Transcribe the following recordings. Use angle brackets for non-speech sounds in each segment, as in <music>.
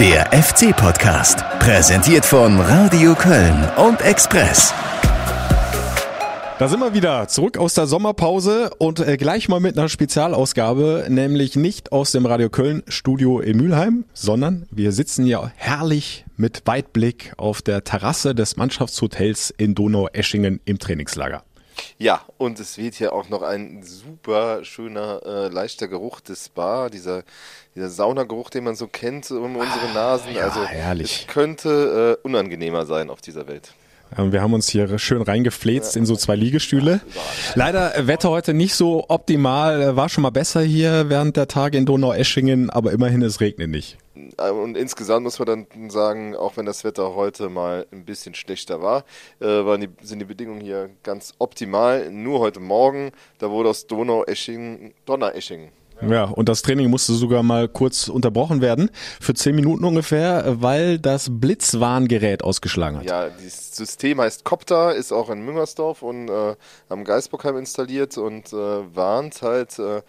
Der FC-Podcast, präsentiert von Radio Köln und Express. Da sind wir wieder zurück aus der Sommerpause und äh, gleich mal mit einer Spezialausgabe, nämlich nicht aus dem Radio Köln Studio in Mülheim, sondern wir sitzen ja herrlich mit Weitblick auf der Terrasse des Mannschaftshotels in Donaueschingen im Trainingslager. Ja, und es weht hier auch noch ein super schöner, äh, leichter Geruch des Spa, dieser, dieser Saunageruch, den man so kennt um unsere Nasen. ja, also herrlich. es könnte äh, unangenehmer sein auf dieser Welt. Ähm, Wir haben uns hier schön reingefläzt in so zwei Liegestühle. Leider äh, Wetter heute nicht so optimal, äh, war schon mal besser hier während der Tage in Donaueschingen, aber immerhin es regnet nicht. Äh, Und insgesamt muss man dann sagen, auch wenn das Wetter heute mal ein bisschen schlechter war, äh, waren die, sind die Bedingungen hier ganz optimal. Nur heute Morgen, da wurde aus Donaueschingen, Donaueschingen. Ja, und das Training musste sogar mal kurz unterbrochen werden, für zehn Minuten ungefähr, äh, weil das Blitzwarngerät ausgeschlagen hat. Ja, dieses System heißt Copter, ist auch in Müngersdorf und äh, am Geisbockheim installiert und äh, warnt halt äh,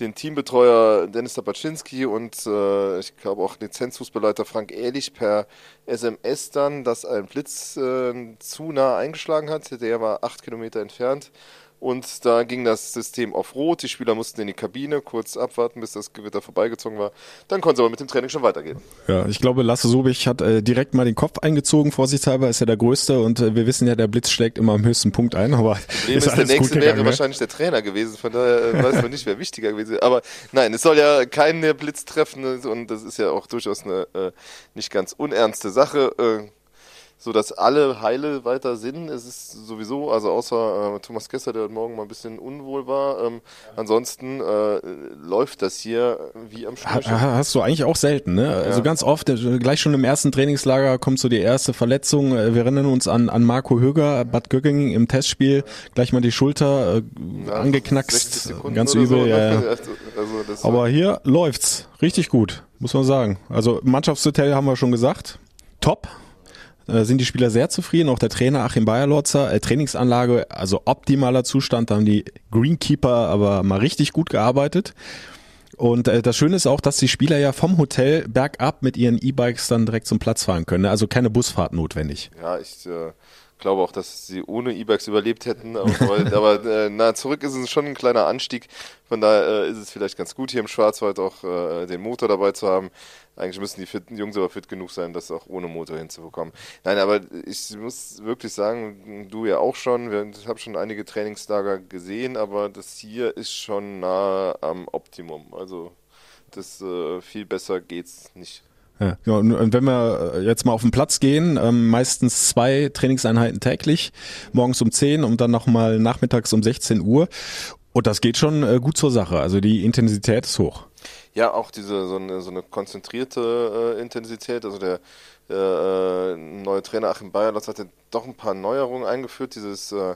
den Teambetreuer Dennis Tapaczynski und äh, ich glaube auch Lizenzfußballleiter Frank Ehrlich per SMS dann, dass ein Blitz äh, zu nah eingeschlagen hat. Der war acht Kilometer entfernt. Und da ging das System auf Rot. Die Spieler mussten in die Kabine kurz abwarten, bis das Gewitter vorbeigezogen war. Dann konnten sie aber mit dem Training schon weitergehen. Ja, ich glaube, Lasse Sobich hat äh, direkt mal den Kopf eingezogen, vorsichtshalber, ist ja der Größte und äh, wir wissen ja, der Blitz schlägt immer am höchsten Punkt ein, aber Problem <laughs> ist, der alles gut nächste gegangen, wäre ne? wahrscheinlich der Trainer gewesen, von daher äh, weiß man nicht, wer wichtiger gewesen wäre. Aber nein, es soll ja keinen der Blitz treffen äh, und das ist ja auch durchaus eine äh, nicht ganz unernste Sache. So dass alle heile weiter sind. Es ist sowieso, also außer äh, Thomas Kessler, der heute Morgen mal ein bisschen unwohl war. Ähm, ansonsten äh, läuft das hier wie am Schnürchen. ha- Hast du eigentlich auch selten, ne? Also ganz oft, äh, gleich schon im ersten Trainingslager kommt so die erste Verletzung. Äh, Wir erinnern uns an, an Marco Höger, Bad Gögging im Testspiel, gleich mal die Schulter äh, Ja, 60 angeknackst, ganz übel. so, ja, ja. <laughs> Also, Aber hier läuft's richtig gut, muss man sagen. Also Mannschaftshotel haben wir schon gesagt, top. Äh, Sind die Spieler sehr zufrieden, auch der Trainer Achim Bayerlotzer, äh, Trainingsanlage, also optimaler Zustand, da haben die Greenkeeper aber mal richtig gut gearbeitet. Und äh, das Schöne ist auch, dass die Spieler ja vom Hotel bergab mit ihren E-Bikes dann direkt zum Platz fahren können. ne? Also keine Busfahrt notwendig. Ja, ich äh, glaube auch, dass sie ohne E-Bikes überlebt hätten. Aber, <laughs> aber äh, na, zurück ist es schon ein kleiner Anstieg. Von daher äh, ist es vielleicht ganz gut, hier im Schwarzwald auch äh, den Motor dabei zu haben. Eigentlich müssen die fitten Jungs aber fit genug sein, das auch ohne Motor hinzubekommen. Nein, aber ich muss wirklich sagen, du ja auch schon, wir, ich habe schon einige Trainingslager gesehen, aber das hier ist schon nah am Optimum. Also das äh, viel besser geht's nicht. Ja, ja, und wenn wir äh, jetzt mal auf den Platz gehen, ähm, meistens zwei Trainingseinheiten täglich, morgens um 10 und dann nochmal nachmittags um 16 Uhr. Und das geht schon äh, gut zur Sache. Also die Intensität ist hoch. Ja, auch diese so eine, so eine konzentrierte äh, Intensität. Also der äh, äh, neue Trainer Achim Bayerlotz hat ja doch ein paar Neuerungen eingeführt. Dieses, äh,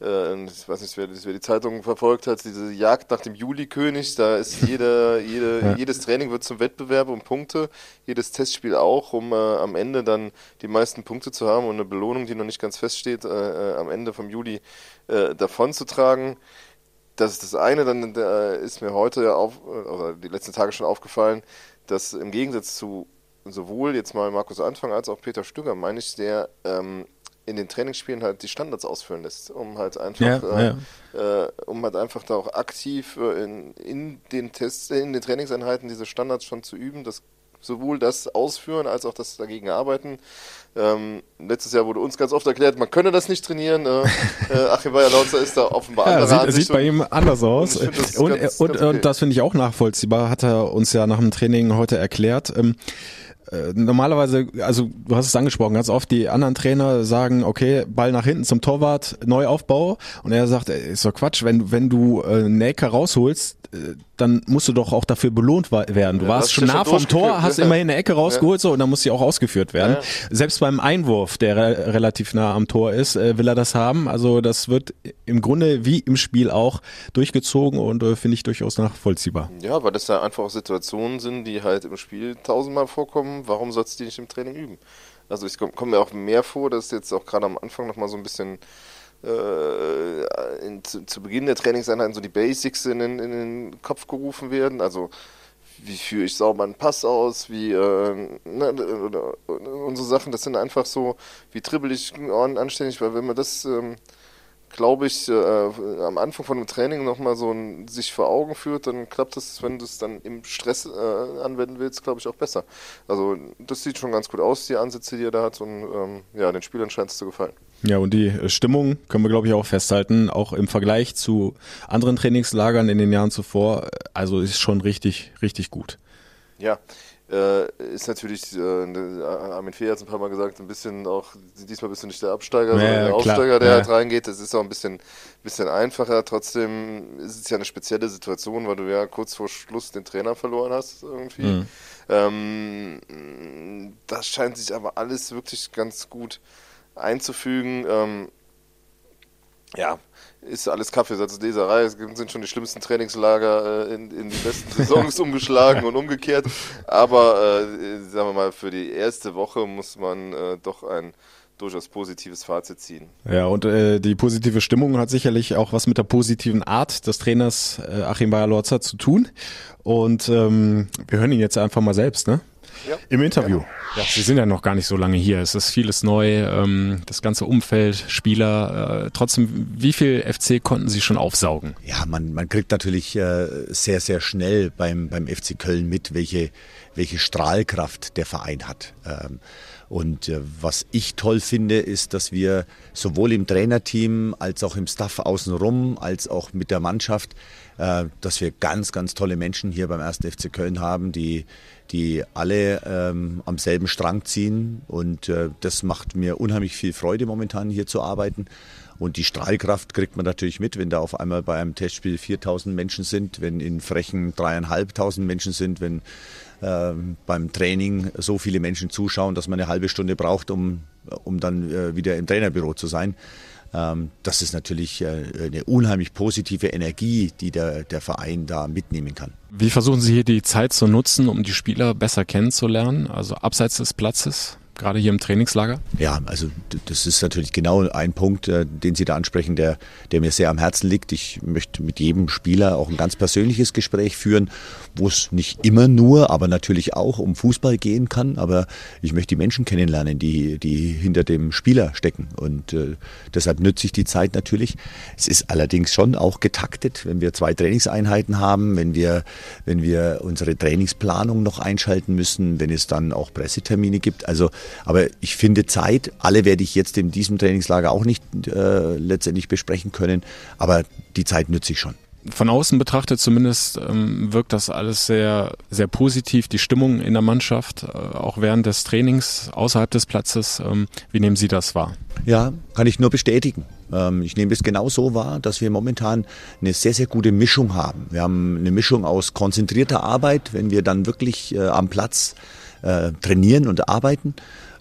äh, ich weiß nicht, wer, wer die Zeitung verfolgt hat, diese Jagd nach dem Juli-König. Da ist jede, jede, jedes Training wird zum Wettbewerb um Punkte, jedes Testspiel auch, um äh, am Ende dann die meisten Punkte zu haben und eine Belohnung, die noch nicht ganz feststeht, äh, äh, am Ende vom Juli äh, davonzutragen. Das ist das eine, dann ist mir heute ja auf, äh, oder die letzten Tage schon aufgefallen, dass im Gegensatz zu sowohl jetzt mal Markus Anfang als auch Peter Stüger, meine ich, der ähm, in den Trainingsspielen halt die Standards ausführen lässt, um halt einfach, Ja, äh, Äh, um halt einfach da auch aktiv äh, in, in den Tests, in den Trainingseinheiten diese Standards schon zu üben, das sowohl das Ausführen als auch das dagegen arbeiten. Ähm, letztes Jahr wurde uns ganz oft erklärt, man könne das nicht trainieren. Äh, <laughs> äh, Achim Bayer-Lautzer ist da offenbar Ja, anderer sieht, sieht bei ihm anders aus. und das Und, ganz- und, ganz okay. und das finde ich auch nachvollziehbar, hat er uns ja nach dem Training heute erklärt. Ähm, äh, normalerweise, also du hast es angesprochen, ganz oft die anderen Trainer sagen, okay, Ball nach hinten zum Torwart, Neuaufbau. Und er sagt, ist doch Quatsch, wenn, wenn du äh, Ecker rausholst, äh, dann musst du doch auch dafür belohnt werden. Du Ja, warst schon nah schon vom Tor, hast ja. immerhin eine Ecke rausgeholt so und dann muss sie auch ausgeführt werden. Ja. Selbst beim Einwurf, der re relativ nah am Tor ist, äh, will er das haben. Also das wird im Grunde wie im Spiel auch durchgezogen und äh, finde ich durchaus nachvollziehbar. Ja, weil das ja einfach auch Situationen sind, die halt im Spiel tausendmal vorkommen. Warum sollst du die nicht im Training üben? Also ich komme komm mir auch mehr vor, dass jetzt auch gerade am Anfang nochmal so ein bisschen äh, in, zu, zu Beginn der Trainingseinheiten so die Basics in den, in den Kopf gerufen werden. Also wie führe ich sauber einen Pass aus, wie äh, ne, unsere Sachen, das sind einfach so, wie dribbel ich anständig, weil wenn man das ähm, glaube ich, äh, am Anfang von einem Training nochmal so ein, sich vor Augen führt, dann klappt das, wenn du es dann im Stress äh, anwenden willst, glaube ich, auch besser. Also das sieht schon ganz gut aus, die Ansätze, die er da hat und ähm, ja, den Spielern scheint es zu gefallen. Ja, und die Stimmung können wir, glaube ich, auch festhalten, auch im Vergleich zu anderen Trainingslagern in den Jahren zuvor, also ist schon richtig, richtig gut. Ja, äh, ist natürlich, äh, ne, Armin Fee hat es ein paar Mal gesagt, ein bisschen auch, diesmal bist du nicht der Absteiger, ja, sondern der Aufsteiger, der ja. halt reingeht. Das ist auch ein bisschen, bisschen einfacher. Trotzdem ist es ja eine spezielle Situation, weil du ja kurz vor Schluss den Trainer verloren hast irgendwie. Mhm. Ähm, das scheint sich aber alles wirklich ganz gut einzufügen. Ähm, ja, ist alles Kaffeesatzleserei. Es sind schon die schlimmsten Trainingslager äh, in, in, die besten Saisons <laughs> umgeschlagen und umgekehrt. Aber äh, sagen wir mal, für die erste Woche muss man äh, doch ein durchaus positives Fazit ziehen. Ja, und äh, die positive Stimmung hat sicherlich auch was mit der positiven Art des Trainers äh, Achim Bayer-Lorzer zu tun. Und ähm, wir hören ihn jetzt einfach mal selbst, ne? Ja. Im Interview. Ja. Sie sind ja noch gar nicht so lange hier. Es ist vieles neu, ähm, das ganze Umfeld, Spieler. Äh, trotzdem, wie viel FC konnten Sie schon aufsaugen? Ja, man, man kriegt natürlich äh, sehr, sehr schnell beim, beim FC Köln mit, welche, welche Strahlkraft der Verein hat. Ähm, und äh, was ich toll finde, ist, dass wir sowohl im Trainerteam als auch im Staff außenrum, als auch mit der Mannschaft, äh, dass wir ganz, ganz tolle Menschen hier beim 1. FC Köln haben, die, die alle ähm, am selben Strang ziehen. Und äh, das macht mir unheimlich viel Freude, momentan hier zu arbeiten. Und die Strahlkraft kriegt man natürlich mit, wenn da auf einmal bei einem Testspiel 4000 Menschen sind, wenn in Frechen dreieinhalbtausend Menschen sind, wenn äh, beim Training so viele Menschen zuschauen, dass man eine halbe Stunde braucht, um, um dann äh, wieder im Trainerbüro zu sein. Ähm, das ist natürlich äh, eine unheimlich positive Energie, die der, der Verein da mitnehmen kann. Wie versuchen Sie hier die Zeit zu nutzen, um die Spieler besser kennenzulernen, also abseits des Platzes? Gerade hier im Trainingslager? Ja, also das ist natürlich genau ein Punkt, äh, den Sie da ansprechen, der, der mir sehr am Herzen liegt. Ich möchte mit jedem Spieler auch ein ganz persönliches Gespräch führen, wo es nicht immer nur, aber natürlich auch um Fußball gehen kann. Aber ich möchte die Menschen kennenlernen, die, die hinter dem Spieler stecken. Und äh, deshalb nütze ich die Zeit natürlich. Es ist allerdings schon auch getaktet, wenn wir zwei Trainingseinheiten haben, wenn wir, wenn wir unsere Trainingsplanung noch einschalten müssen, wenn es dann auch Pressetermine gibt. Also aber ich finde Zeit, alle werde ich jetzt in diesem Trainingslager auch nicht äh, letztendlich besprechen können, aber die Zeit nütze ich schon. Von außen betrachtet zumindest ähm, wirkt das alles sehr, sehr positiv. Die Stimmung in der Mannschaft, äh, auch während des Trainings außerhalb des Platzes. Ähm, wie nehmen Sie das wahr? Ja, kann ich nur bestätigen. Ähm, ich nehme es genau so wahr, dass wir momentan eine sehr, sehr gute Mischung haben. Wir haben eine Mischung aus konzentrierter Arbeit, wenn wir dann wirklich äh, am Platz äh, trainieren und arbeiten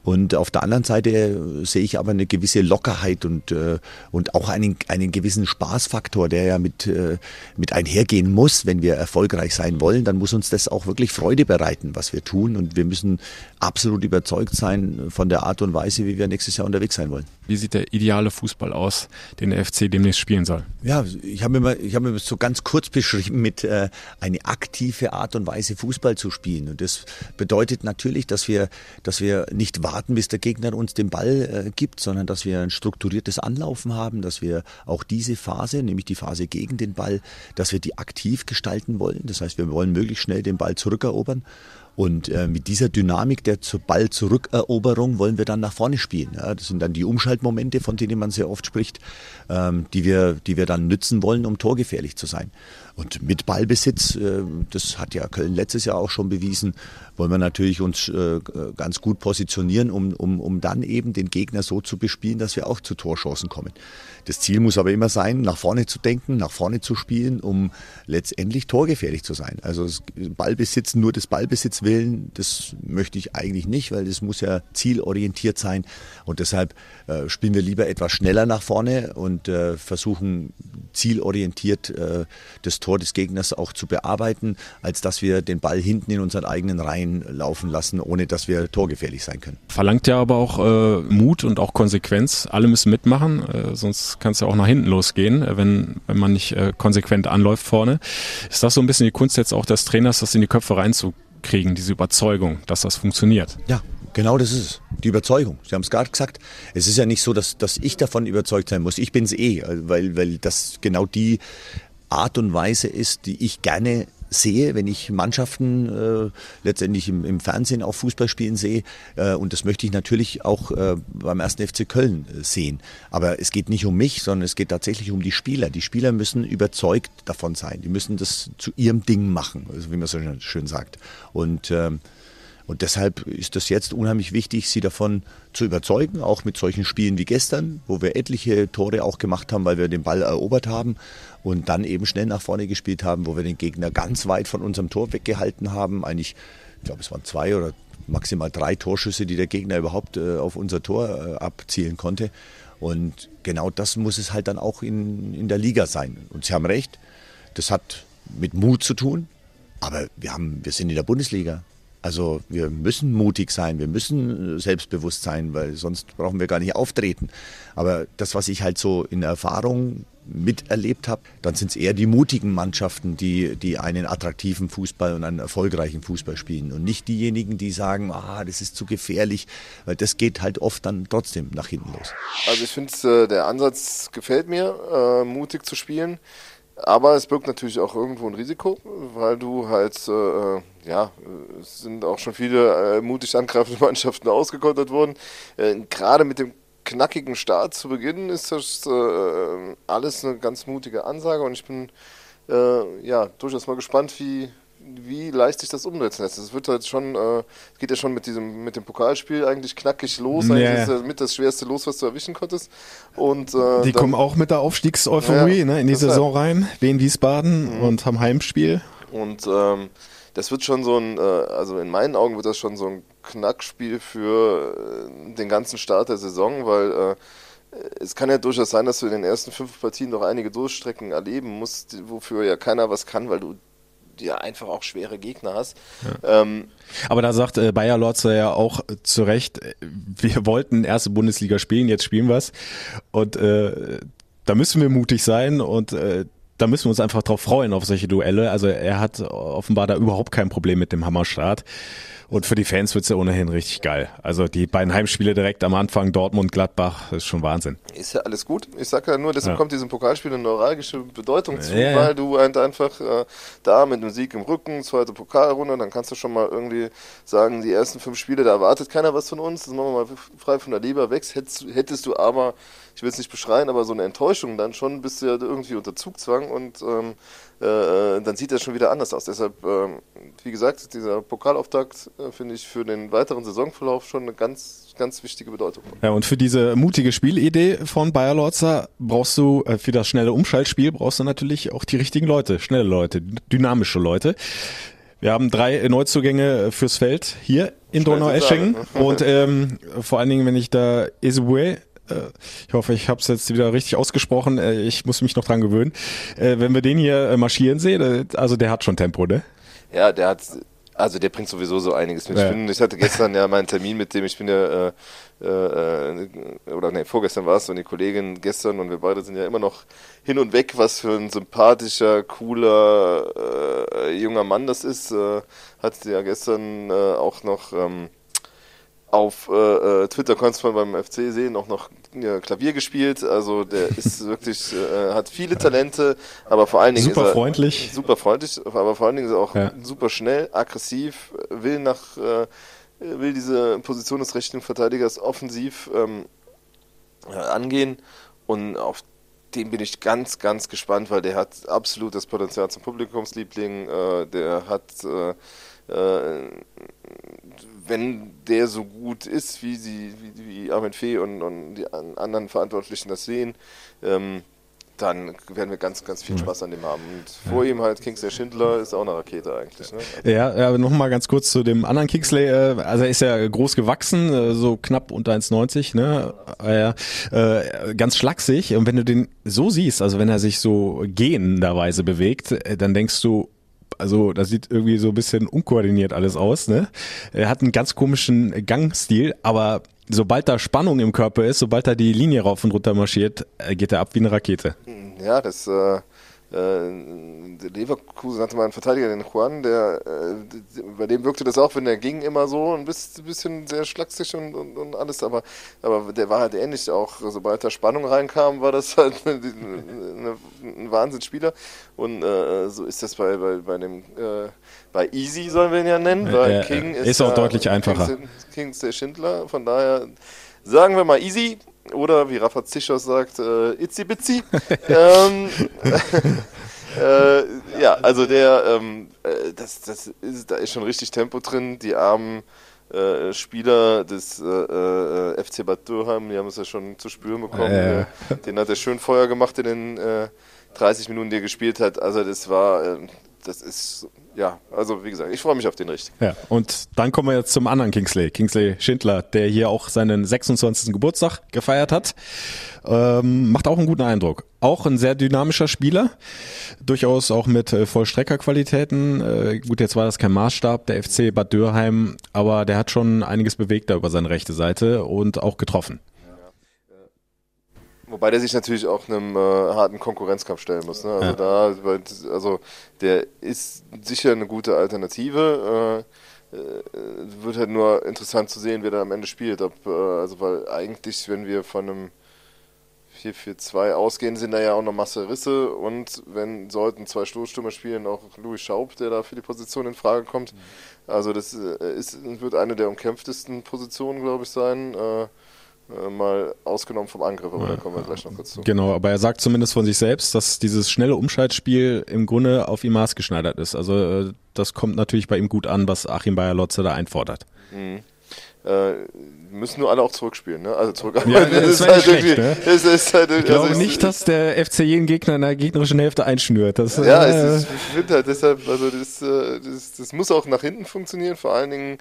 und auf der anderen Seite äh, sehe ich aber eine gewisse Lockerheit und, äh, und auch einen, einen gewissen Spaßfaktor, der ja mit, äh, mit einhergehen muss, wenn wir erfolgreich sein wollen. Dann muss uns das auch wirklich Freude bereiten, was wir tun. Und wir müssen absolut überzeugt sein von der Art und Weise, wie wir nächstes Jahr unterwegs sein wollen. Wie sieht der ideale Fußball aus, den der FC demnächst spielen soll? Ja, ich habe mir, ich hab mir so ganz kurz beschrieben mit äh, eine aktive Art und Weise Fußball zu spielen. Und das bedeutet natürlich, dass wir, dass wir nicht warten, warten, bis der Gegner uns den Ball äh, gibt, sondern dass wir ein strukturiertes Anlaufen haben, dass wir auch diese Phase, nämlich die Phase gegen den Ball, dass wir die aktiv gestalten wollen. Das heißt, wir wollen möglichst schnell den Ball zurückerobern. Und äh, mit dieser Dynamik der zur Ball-Zurückeroberung wollen wir dann nach vorne spielen. Ja, das sind dann die Umschaltmomente, von denen man sehr oft spricht, die, wir, die wir dann nützen wollen, um torgefährlich zu sein. Und mit Ballbesitz, äh, das hat ja Köln letztes Jahr auch schon bewiesen, wollen wir natürlich uns äh, ganz gut positionieren, um, um, um dann eben den Gegner so zu bespielen, dass wir auch zu Torchancen kommen. Das Ziel muss aber immer sein, nach vorne zu denken, nach vorne zu spielen, um letztendlich torgefährlich zu sein. Also Ballbesitz, nur des Ballbesitz willen, das möchte ich eigentlich nicht, weil das muss ja zielorientiert sein. Und deshalb äh, spielen wir lieber etwas schneller nach vorne und äh, versuchen zielorientiert äh, das Tor Tor des Gegners auch zu bearbeiten, als dass wir den Ball hinten in unseren eigenen Reihen laufen lassen, ohne dass wir torgefährlich sein können. Verlangt ja aber auch äh, Mut und auch Konsequenz. Alle müssen mitmachen, äh, sonst kann es ja auch nach hinten losgehen, äh, wenn, wenn man nicht äh, konsequent anläuft vorne. Ist das so ein bisschen die Kunst jetzt auch des Trainers, das in die Köpfe reinzukriegen, diese Überzeugung, dass das funktioniert? Ja, Genau das ist es. Die Überzeugung. Sie haben es gerade gesagt. Es ist ja nicht so, dass, dass ich davon überzeugt sein muss. Ich bin es eh, weil, weil das genau die Art und Weise ist, die ich gerne sehe, wenn ich Mannschaften äh, letztendlich im, im, Fernsehen auch Fußball spielen sehe. Äh, und das möchte ich natürlich auch äh, beim ersten FC Köln äh, sehen. Aber es geht nicht um mich, sondern es geht tatsächlich um die Spieler. Die Spieler müssen überzeugt davon sein. Die müssen das zu ihrem Ding machen, also wie man so schön sagt. Und ähm, und deshalb ist das jetzt unheimlich wichtig, sie davon zu überzeugen, auch mit solchen Spielen wie gestern, wo wir etliche Tore auch gemacht haben, weil wir den Ball erobert haben und dann eben schnell nach vorne gespielt haben, wo wir den Gegner ganz weit von unserem Tor weggehalten haben. Eigentlich, ich glaube, es waren zwei oder maximal drei Torschüsse, die der Gegner überhaupt äh, auf unser Tor äh, abzielen konnte. Und genau das muss es halt dann auch in, in der Liga sein. Und Sie haben recht, das hat mit Mut zu tun, aber wir, haben, wir sind in der Bundesliga. Also wir müssen mutig sein, wir müssen selbstbewusst sein, weil sonst brauchen wir gar nicht auftreten. Aber das, was ich halt so in Erfahrung miterlebt habe, dann sind es eher die mutigen Mannschaften, die, die einen attraktiven Fußball und einen erfolgreichen Fußball spielen und nicht diejenigen, die sagen, ah, das ist zu gefährlich, weil das geht halt oft dann trotzdem nach hinten los. Also ich finde, äh, der Ansatz gefällt mir, äh, mutig zu spielen. Aber es birgt natürlich auch irgendwo ein Risiko, weil du halt, äh, ja, es sind auch schon viele äh, mutig angreifende <laughs> Mannschaften ausgekontert worden. Äh, Gerade mit dem knackigen Start zu Beginn ist das äh, alles eine ganz mutige Ansage und ich bin äh, ja durchaus mal gespannt, wie, wie leicht sich das umsetzen lässt. Es wird halt schon, äh, geht ja schon mit diesem, mit dem Pokalspiel eigentlich knackig los. Eigentlich ja. ist ja mit das schwerste Los, was du erwischen konntest. Und, äh, die dann, kommen auch mit der Aufstiegseuphorie ja, ne, in die Saison halt. rein, Wien Wiesbaden mhm. und haben Heimspiel. Und ähm, das wird schon so ein, äh, also in meinen Augen wird das schon so ein Knackspiel für äh, den ganzen Start der Saison, weil äh, es kann ja durchaus sein, dass du in den ersten fünf Partien noch einige Durchstrecken erleben musst, wofür ja keiner was kann, weil du ja einfach auch schwere Gegner hast. Ja. Ähm, Aber da sagt äh, Bayer Lorzer ja auch äh, zu Recht, äh, wir <laughs> wollten erste Bundesliga spielen, jetzt spielen wir es. Und äh, da müssen wir mutig sein und äh, da müssen wir uns einfach drauf freuen auf solche Duelle. Also er hat offenbar da überhaupt kein Problem mit dem Hammerstart. Und für die Fans wird's ja ohnehin richtig geil. Also die beiden Heimspiele direkt am Anfang, Dortmund, Gladbach, ist schon Wahnsinn. Ist ja alles gut. Ich sage ja nur, deshalb ja. kommt diesem Pokalspiel eine neuralgische Bedeutung zu, ja, weil du halt einfach äh, da mit einem Sieg im Rücken, zweite Pokalrunde, dann kannst du schon mal irgendwie sagen, die ersten fünf Spiele, da erwartet keiner was von uns, das machen wir mal frei von der Leber weg. Hättest, hättest du aber, ich will es nicht beschreien, aber so eine Enttäuschung, dann schon bist du ja irgendwie unter Zugzwang und ähm, äh, dann sieht das schon wieder anders aus. Deshalb, äh, wie gesagt, dieser Pokalauftakt äh, finde ich für den weiteren Saisonverlauf schon eine ganz, ganz wichtige Bedeutung. Ja, und für diese mutige Spielidee von Bayer Lorzer brauchst du, äh, für das schnelle Umschaltspiel brauchst du natürlich auch die richtigen Leute, schnelle Leute, dynamische Leute. Wir haben drei Neuzugänge fürs Feld hier in Donau-Eschingen und ähm, vor allen Dingen, wenn ich da äh, ich hoffe, ich habe es jetzt wieder richtig ausgesprochen. Äh, ich muss mich noch dran gewöhnen. Äh, wenn wir den hier marschieren sehen, also der hat schon Tempo, ne? Ja, der hat, also der bringt sowieso so einiges mit. Ja. Ich, bin, ich hatte gestern ja meinen Termin mit dem, ich bin ja, äh, äh, oder nee, vorgestern war es und die Kollegin gestern und wir beide sind ja immer noch hin und weg, was für ein sympathischer, cooler, äh, junger Mann das ist. Äh, hat ja gestern äh, auch noch ähm, auf äh, äh, Twitter konntest man beim FC sehen, auch noch ja, Klavier gespielt. Also der <laughs> ist wirklich, äh, hat viele Talente, aber vor allen Dingen super ist er freundlich. super freundlich, aber vor allen Dingen ist er auch ja. super schnell, aggressiv, will nach äh, will diese Position des rechten Verteidigers offensiv ähm, angehen und auf den bin ich ganz, ganz gespannt, weil der hat absolut das Potenzial zum Publikumsliebling. Äh, der hat äh, äh, wenn der so gut ist, wie sie, wie, wie Armin Fee und, und die anderen Verantwortlichen das sehen, ähm, dann werden wir ganz, ganz viel Spaß an dem haben. Und vor ihm halt Kingsley Schindler ist auch eine Rakete eigentlich. Ne? Ja, ja nochmal ganz kurz zu dem anderen Kingsley. Äh, also er ist ja groß gewachsen, äh, so knapp unter 1,90, ne? Äh, ganz schlaksig. Und wenn du den so siehst, also wenn er sich so gehenderweise bewegt, äh, dann denkst du, also das sieht irgendwie so ein bisschen unkoordiniert alles aus. Ne? Er hat einen ganz komischen Gangstil, aber sobald da Spannung im Körper ist, sobald er die Linie rauf und runter marschiert, äh, geht er ab wie eine Rakete. Ja, das äh, Leverkusen hatte mal einen Verteidiger, den Juan, der äh, bei dem wirkte das auch, wenn der ging, immer so ein bisschen sehr schlaksig und, und, und, alles, aber, aber der war halt ähnlich auch, sobald da Spannung reinkam, war das halt <laughs> eine, eine, ein Wahnsinnsspieler und äh, so ist das bei, bei, bei dem äh, bei Easy sollen wir ihn ja nennen, weil King ist, ist auch deutlich einfacher. King ist der Schindler, von daher sagen wir mal Easy, oder wie Rafa Zischers sagt, äh, Itzi Bitzi. <laughs> ähm, <laughs> äh, ja, also der, ähm, äh, das, das ist, da ist schon richtig Tempo drin. Die armen äh, Spieler des äh, äh FC Bad Dürheim, die haben es ja schon zu spüren bekommen. Äh. Den hat er schön Feuer gemacht in den 30 Minuten, die er gespielt hat. Also das war, das ist ja, also wie gesagt, ich freue mich auf den richtig. Ja, und dann kommen wir jetzt zum anderen Kingsley, Kingsley Schindler, der hier auch seinen 26. Geburtstag gefeiert hat. Ähm, macht auch einen guten Eindruck. Auch ein sehr dynamischer Spieler, durchaus auch mit äh, Vollstreckerqualitäten. Äh, gut, jetzt war das kein Maßstab, der FC Bad Dürheim, aber der hat schon einiges bewegt da über seine rechte Seite und auch getroffen. Wobei der sich natürlich auch einem äh, harten Konkurrenzkampf stellen muss. Ne? Also ja. da, also der ist sicher eine gute Alternative. Äh, äh, wird halt nur interessant zu sehen, wer da am Ende spielt. Ob, äh, also weil eigentlich, wenn wir von einem 4-4-2 ausgehen, sind da ja auch noch Masse Risse und wenn sollten zwei Stoßstürmer spielen, auch Louis Schaub, der da für die Position in Frage kommt. Mhm. Also das äh, ist, wird eine der umkämpftesten Positionen, glaube ich, sein. Äh, mal ausgenommen vom Angriff, aber ja, da kommen wir gleich noch kurz zu. Genau, aber er sagt zumindest von sich selbst, dass dieses schnelle Umschaltspiel im Grunde auf ihm maßgeschneidert ist. Also äh, das kommt natürlich bei ihm gut an, was Achim Bayer-Lotze da einfordert. Mhm. Äh, müssen nur alle auch zurückspielen, ne? Also zurück. Ja, <laughs> das ist halt schlecht, ne? es ist halt, ich glaube also nicht, dass der FC jeden Gegner in der gegnerischen Hälfte einschnürt. Das, ja, äh, ist, ich finde halt deshalb, also das, äh, das, das muss auch nach hinten funktionieren, vor allen Dingen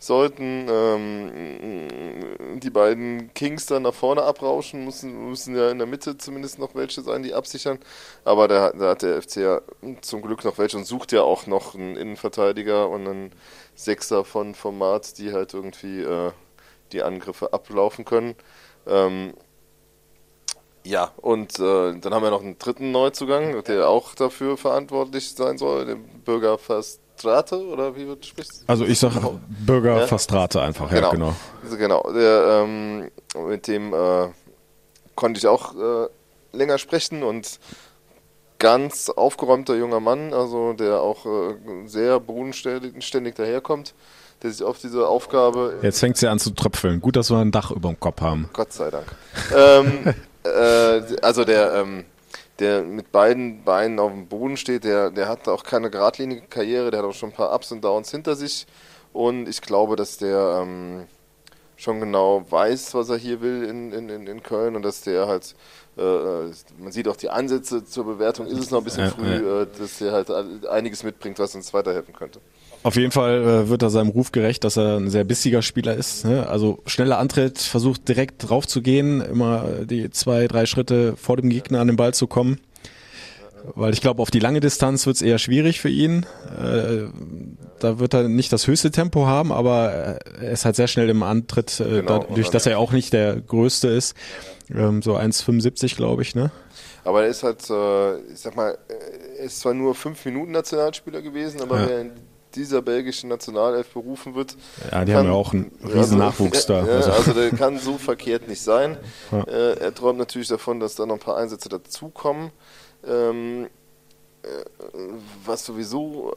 sollten ähm, die beiden Kings dann nach vorne abrauschen, müssen, müssen ja in der Mitte zumindest noch welche sein, die absichern. Aber da, da hat der FC ja zum Glück noch welche und sucht ja auch noch einen Innenverteidiger und einen Sechser von Format, die halt irgendwie äh, die Angriffe ablaufen können. Ähm, ja, und äh, dann haben wir noch einen dritten Neuzugang, der auch dafür verantwortlich sein soll, den Bürger fast Fastrate oder wie wird sprichst? Also ich sage Bürger ja? Fastrate einfach, genau. ja genau. Genau, der, ähm, mit dem äh, konnte ich auch äh, länger sprechen und ganz aufgeräumter junger Mann, also der auch äh, sehr bodenständig daherkommt, der sich auf diese Aufgabe... Jetzt fängt sie an zu tröpfeln. Gut, dass wir ein Dach über dem Kopf haben. Gott sei Dank. ähm, <laughs> äh, also der... Ähm, der mit beiden Beinen auf dem Boden steht, der, der hat auch keine geradlinige Karriere, der hat auch schon ein paar Ups und Downs hinter sich. Und ich glaube, dass der ähm, schon genau weiß, was er hier will in, in, in Köln und dass der halt, äh, äh, man sieht auch die Ansätze zur Bewertung, ist es noch ein bisschen früh. Äh, dass der halt einiges mitbringt, was uns weiterhelfen könnte. Auf jeden Fall äh, wird er seinem Ruf gerecht, dass er ein sehr bissiger Spieler ist. Ne? Also schneller Antritt, versucht direkt drauf zu gehen, immer die zwei, drei Schritte vor dem Gegner an den Ball zu kommen. Weil ich glaube, auf die lange Distanz wird es eher schwierig für ihn. Äh, da wird er nicht das höchste Tempo haben, aber er ist halt sehr schnell im Antritt, äh, genau, dadurch, dass er auch nicht der größte ist. Ähm, so 1,75 glaube ich, ne? Aber er ist halt, äh, ich sag mal, er ist zwar nur fünf Minuten Nationalspieler gewesen, aber ja. wer in dieser belgischen Nationalelf berufen wird. Ja, die kann, haben ja auch einen riesen also, Nachwuchs da. Ja, also. also der kann so verkehrt nicht sein. Ja. Äh, er träumt natürlich davon, dass da noch ein paar Einsätze dazukommen. Ähm, äh, was sowieso,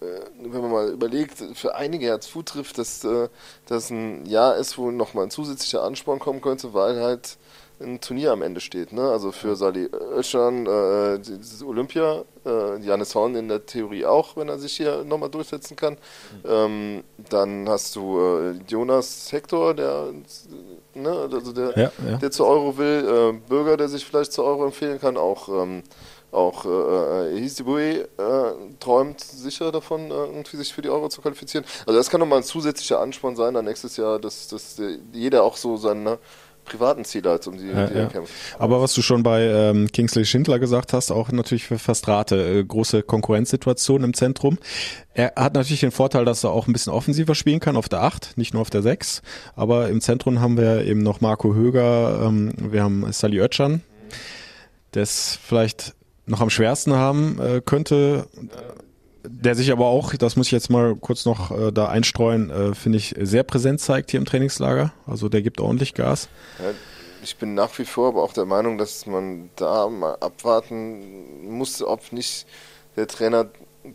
äh, wenn man mal überlegt, für einige ja zutrifft, dass äh, das ein Jahr ist, wo nochmal ein zusätzlicher Ansporn kommen könnte, weil halt ein Turnier am Ende steht. Ne? Also für Sali Özcan, äh, dieses Olympia, äh, Janis Horn in der Theorie auch, wenn er sich hier nochmal durchsetzen kann. Mhm. Ähm, dann hast du äh, Jonas Hector, der ne? also der, Ja, ja. der zur Euro will, äh, Bürger, der sich vielleicht zur Euro empfehlen kann, auch ähm, auch äh, Hisibue äh, träumt sicher davon, äh, irgendwie sich für die Euro zu qualifizieren. Also das kann nochmal ein zusätzlicher Ansporn sein, dann nächstes Jahr, dass, dass äh, jeder auch so seine privaten Ziele hat, um die, Ja, die ja. Aber was du schon bei ähm, Kingsley Schindler gesagt hast, auch natürlich für Verstrate, äh, große Konkurrenzsituation im Zentrum. Er hat natürlich den Vorteil, dass er auch ein bisschen offensiver spielen kann auf der 8, nicht nur auf der 6. Aber im Zentrum haben wir eben noch Marco Höger, ähm, wir haben Sally Oetschan, der es vielleicht noch am schwersten haben äh, könnte. Der sich aber auch, das muss ich jetzt mal kurz noch äh, da einstreuen, äh, finde ich, sehr präsent zeigt hier im Trainingslager. Also der gibt ordentlich Gas. Ich bin nach wie vor aber auch der Meinung, dass man da mal abwarten muss, ob nicht der Trainer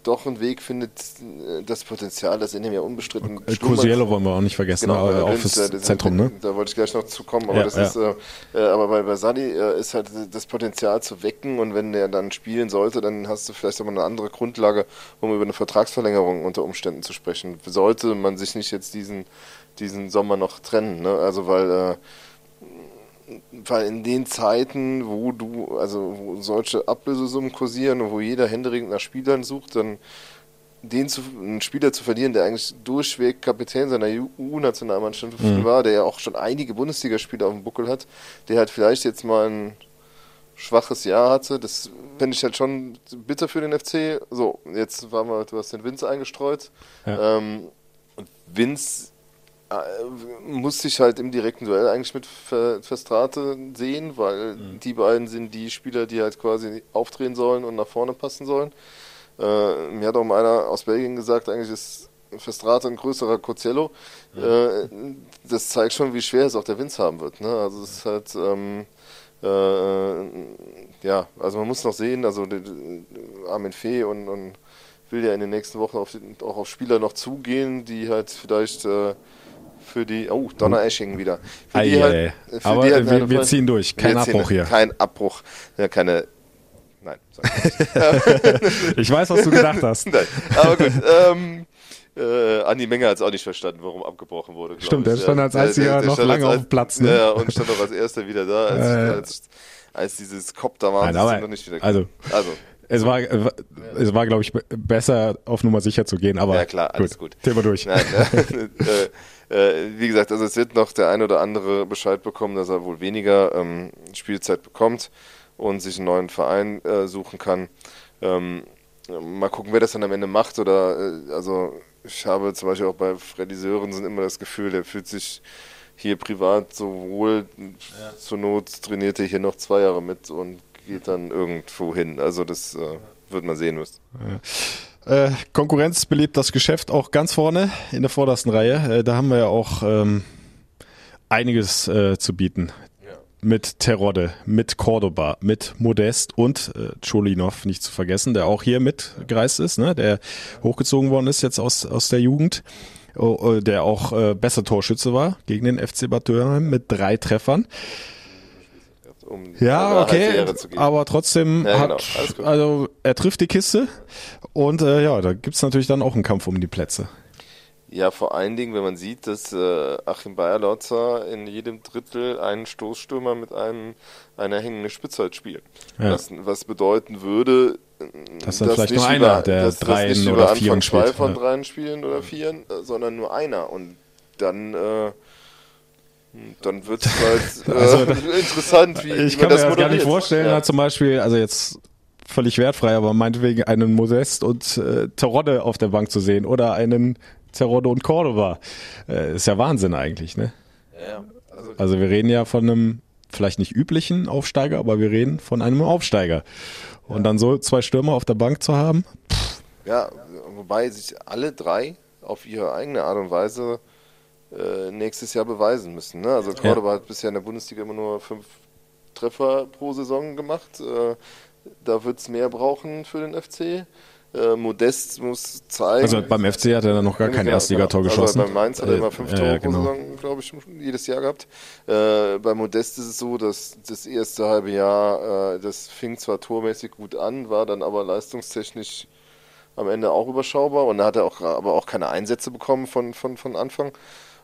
doch einen Weg findet, äh, das Potenzial, das in dem ja unbestritten schlummert. Kursiello wollen wir auch nicht vergessen, Genau, aber auch fürs das- Zentrum, ne? Da wollte ich gleich noch zu kommen, aber Ja, das ja. ist, äh, äh, aber bei, Sadi äh, ist halt das Potenzial zu wecken und wenn der dann spielen sollte, dann hast du vielleicht aber eine andere Grundlage, um über eine Vertragsverlängerung unter Umständen zu sprechen. Sollte man sich nicht jetzt diesen, diesen Sommer noch trennen, ne? Also weil äh, weil in den Zeiten, wo du, also wo solche Ablösesummen kursieren und wo jeder händeringend nach Spielern sucht, dann den zu, einen Spieler zu verlieren, der eigentlich durchweg Kapitän seiner U-Nationalmannschaft war, der ja auch schon einige Bundesligaspiele auf dem Buckel hat, der halt vielleicht jetzt mal ein schwaches Jahr hatte, das fände ich halt schon bitter für den FC. So, jetzt waren wir, du hast den Vince eingestreut. Ja. Ähm, und Vince äh, muss sich halt im direkten Duell eigentlich mit Ver Verstrate sehen, weil die beiden sind die Spieler, die halt quasi aufdrehen sollen und nach vorne passen sollen. Äh, mir hat auch mal einer aus Belgien gesagt, eigentlich ist Verstrate ein größerer Cozello. Äh, das zeigt schon, wie schwer es auch der Vince haben wird. Ne? Also es ist halt ähm, äh, ja, also man muss noch sehen, also der Armin Fee und, und will ja in den nächsten Wochen auf, auch auf Spieler noch zugehen, die halt vielleicht äh, für die, oh, Donner Esching wieder. Für die halt, ei. für Aber die halt wir- wir ziehen durch. Kein wir Abbruch hier. Kein Abbruch, ja, keine, nein, sag <laughs> ich Ich weiß, was du gedacht hast. <laughs> Nein, aber gut. Ähm, äh, Andi Menger hat es auch nicht verstanden, warum abgebrochen wurde. Stimmt, ich. der stand als einziger noch stand lange als- auf dem Platz, ne? Ja, und stand auch als erster wieder da, als, Äh. als, als dieses Kopf da war. Nein, aber- noch nicht wieder also- also Es war, es war, glaube ich, be- besser auf Nummer sicher zu gehen, aber Ja, klar, alles gut. Thema durch. Nein, <laughs> äh, äh, wie gesagt, also es wird noch der ein oder andere Bescheid bekommen, dass er wohl weniger ähm, Spielzeit bekommt und sich einen neuen Verein äh, suchen kann. Ähm, mal gucken, wer das dann am Ende macht. Oder äh, also ich habe zum Beispiel auch bei Freddy Sörensen immer das Gefühl, der fühlt sich hier privat so wohl. Zur Not trainiert er hier noch zwei Jahre mit und geht dann irgendwo hin. Also das äh, wird man sehen müssen. Äh, Konkurrenz belebt das Geschäft auch ganz vorne in der vordersten Reihe. Äh, da haben wir ja auch ähm, einiges äh, zu bieten. Mit Terodde, mit Cordoba, mit Modest und äh, Cholinov nicht zu vergessen, der auch hier mitgereist ist, ne? der hochgezogen worden ist jetzt aus, aus der Jugend, oh, oh, der auch äh, besser Torschütze war gegen den FC Bad Dürheim mit drei Treffern. Um Ja, eine okay, geben. aber trotzdem Ja, genau, hat, also er trifft die Kiste und äh, ja, da gibt's natürlich dann auch einen Kampf um die Plätze. Ja, vor allen Dingen, wenn man sieht, dass äh, Achim Bayerlotzer in jedem Drittel einen Stoßstürmer mit einem einer hängenden Spitzheit spielt. Ja. Was, was bedeuten würde, Dass dann vielleicht nur über, einer der dass, dass dreien nicht oder über vieren Anfang zwei spielt, von ja. dreien spielen oder vieren, äh, sondern nur einer. Und dann äh, dann wird es halt <laughs> äh, Also, interessant, wie, Ich kann mir das das gar nicht vorstellen, Ja. halt zum Beispiel, also jetzt völlig wertfrei, aber meinetwegen einen Modest und äh, Terodde auf der Bank zu sehen oder einen Terodde und Cordova. Äh, ist ja Wahnsinn eigentlich, ne? Ja, also Also wir reden ja von einem vielleicht nicht üblichen Aufsteiger, aber wir reden von einem Aufsteiger. Und dann so zwei Stürmer auf der Bank zu haben, Ja, wobei sich alle drei auf ihre eigene Art und Weise äh, nächstes Jahr beweisen müssen. Ne? Also Cordoba hat bisher in der Bundesliga immer nur fünf Treffer pro Saison gemacht. Äh, da wird es mehr brauchen für den FC. Äh, Modest muss zeigen. also beim FC hat er dann noch gar kein Genau, Erstligator genau. geschossen. Also bei Mainz hat er Äh, immer fünf ja, Tore ja, pro genau. Saison, glaube ich, jedes Jahr gehabt. Äh, bei Modest ist es so, dass das erste halbe Jahr, äh, das fing zwar tormäßig gut an, war dann aber leistungstechnisch am Ende auch überschaubar und da hat er auch, aber auch keine Einsätze bekommen von, von, von Anfang.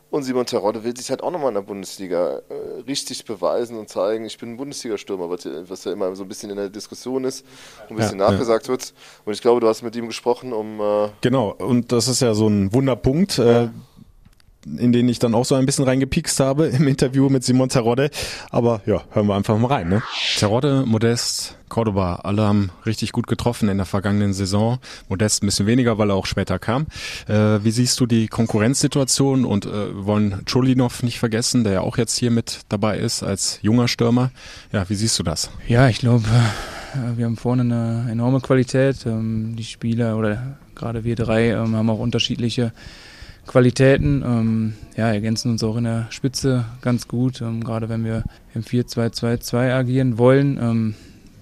Und Simon Terodde will sich halt auch nochmal in der Bundesliga äh, richtig beweisen und zeigen, ich bin ein Bundesliga-Stürmer, was ja immer so ein bisschen in der Diskussion ist und ein bisschen ja, nachgesagt ja. wird. Und ich glaube, du hast mit ihm gesprochen, um. Äh genau, und das ist ja so ein Wunderpunkt. Äh, in den ich dann auch so ein bisschen reingepikst habe im Interview mit Simon Terodde. Aber ja, hören wir einfach mal rein. Ne? Terodde, Modest, Cordoba, alle haben richtig gut getroffen in der vergangenen Saison. Modest ein bisschen weniger, weil er auch später kam. Äh, wie siehst du die Konkurrenzsituation und äh, wollen Cholinov nicht vergessen, der ja auch jetzt hier mit dabei ist als junger Stürmer. Ja, wie siehst du das? Ja, ich glaube, äh, wir haben vorne eine enorme Qualität. Ähm, die Spieler oder gerade wir drei ähm, haben auch unterschiedliche Qualitäten. Ähm, ja, ergänzen uns auch in der Spitze ganz gut, ähm, gerade wenn wir im 4-2-2-2 agieren wollen. Ähm,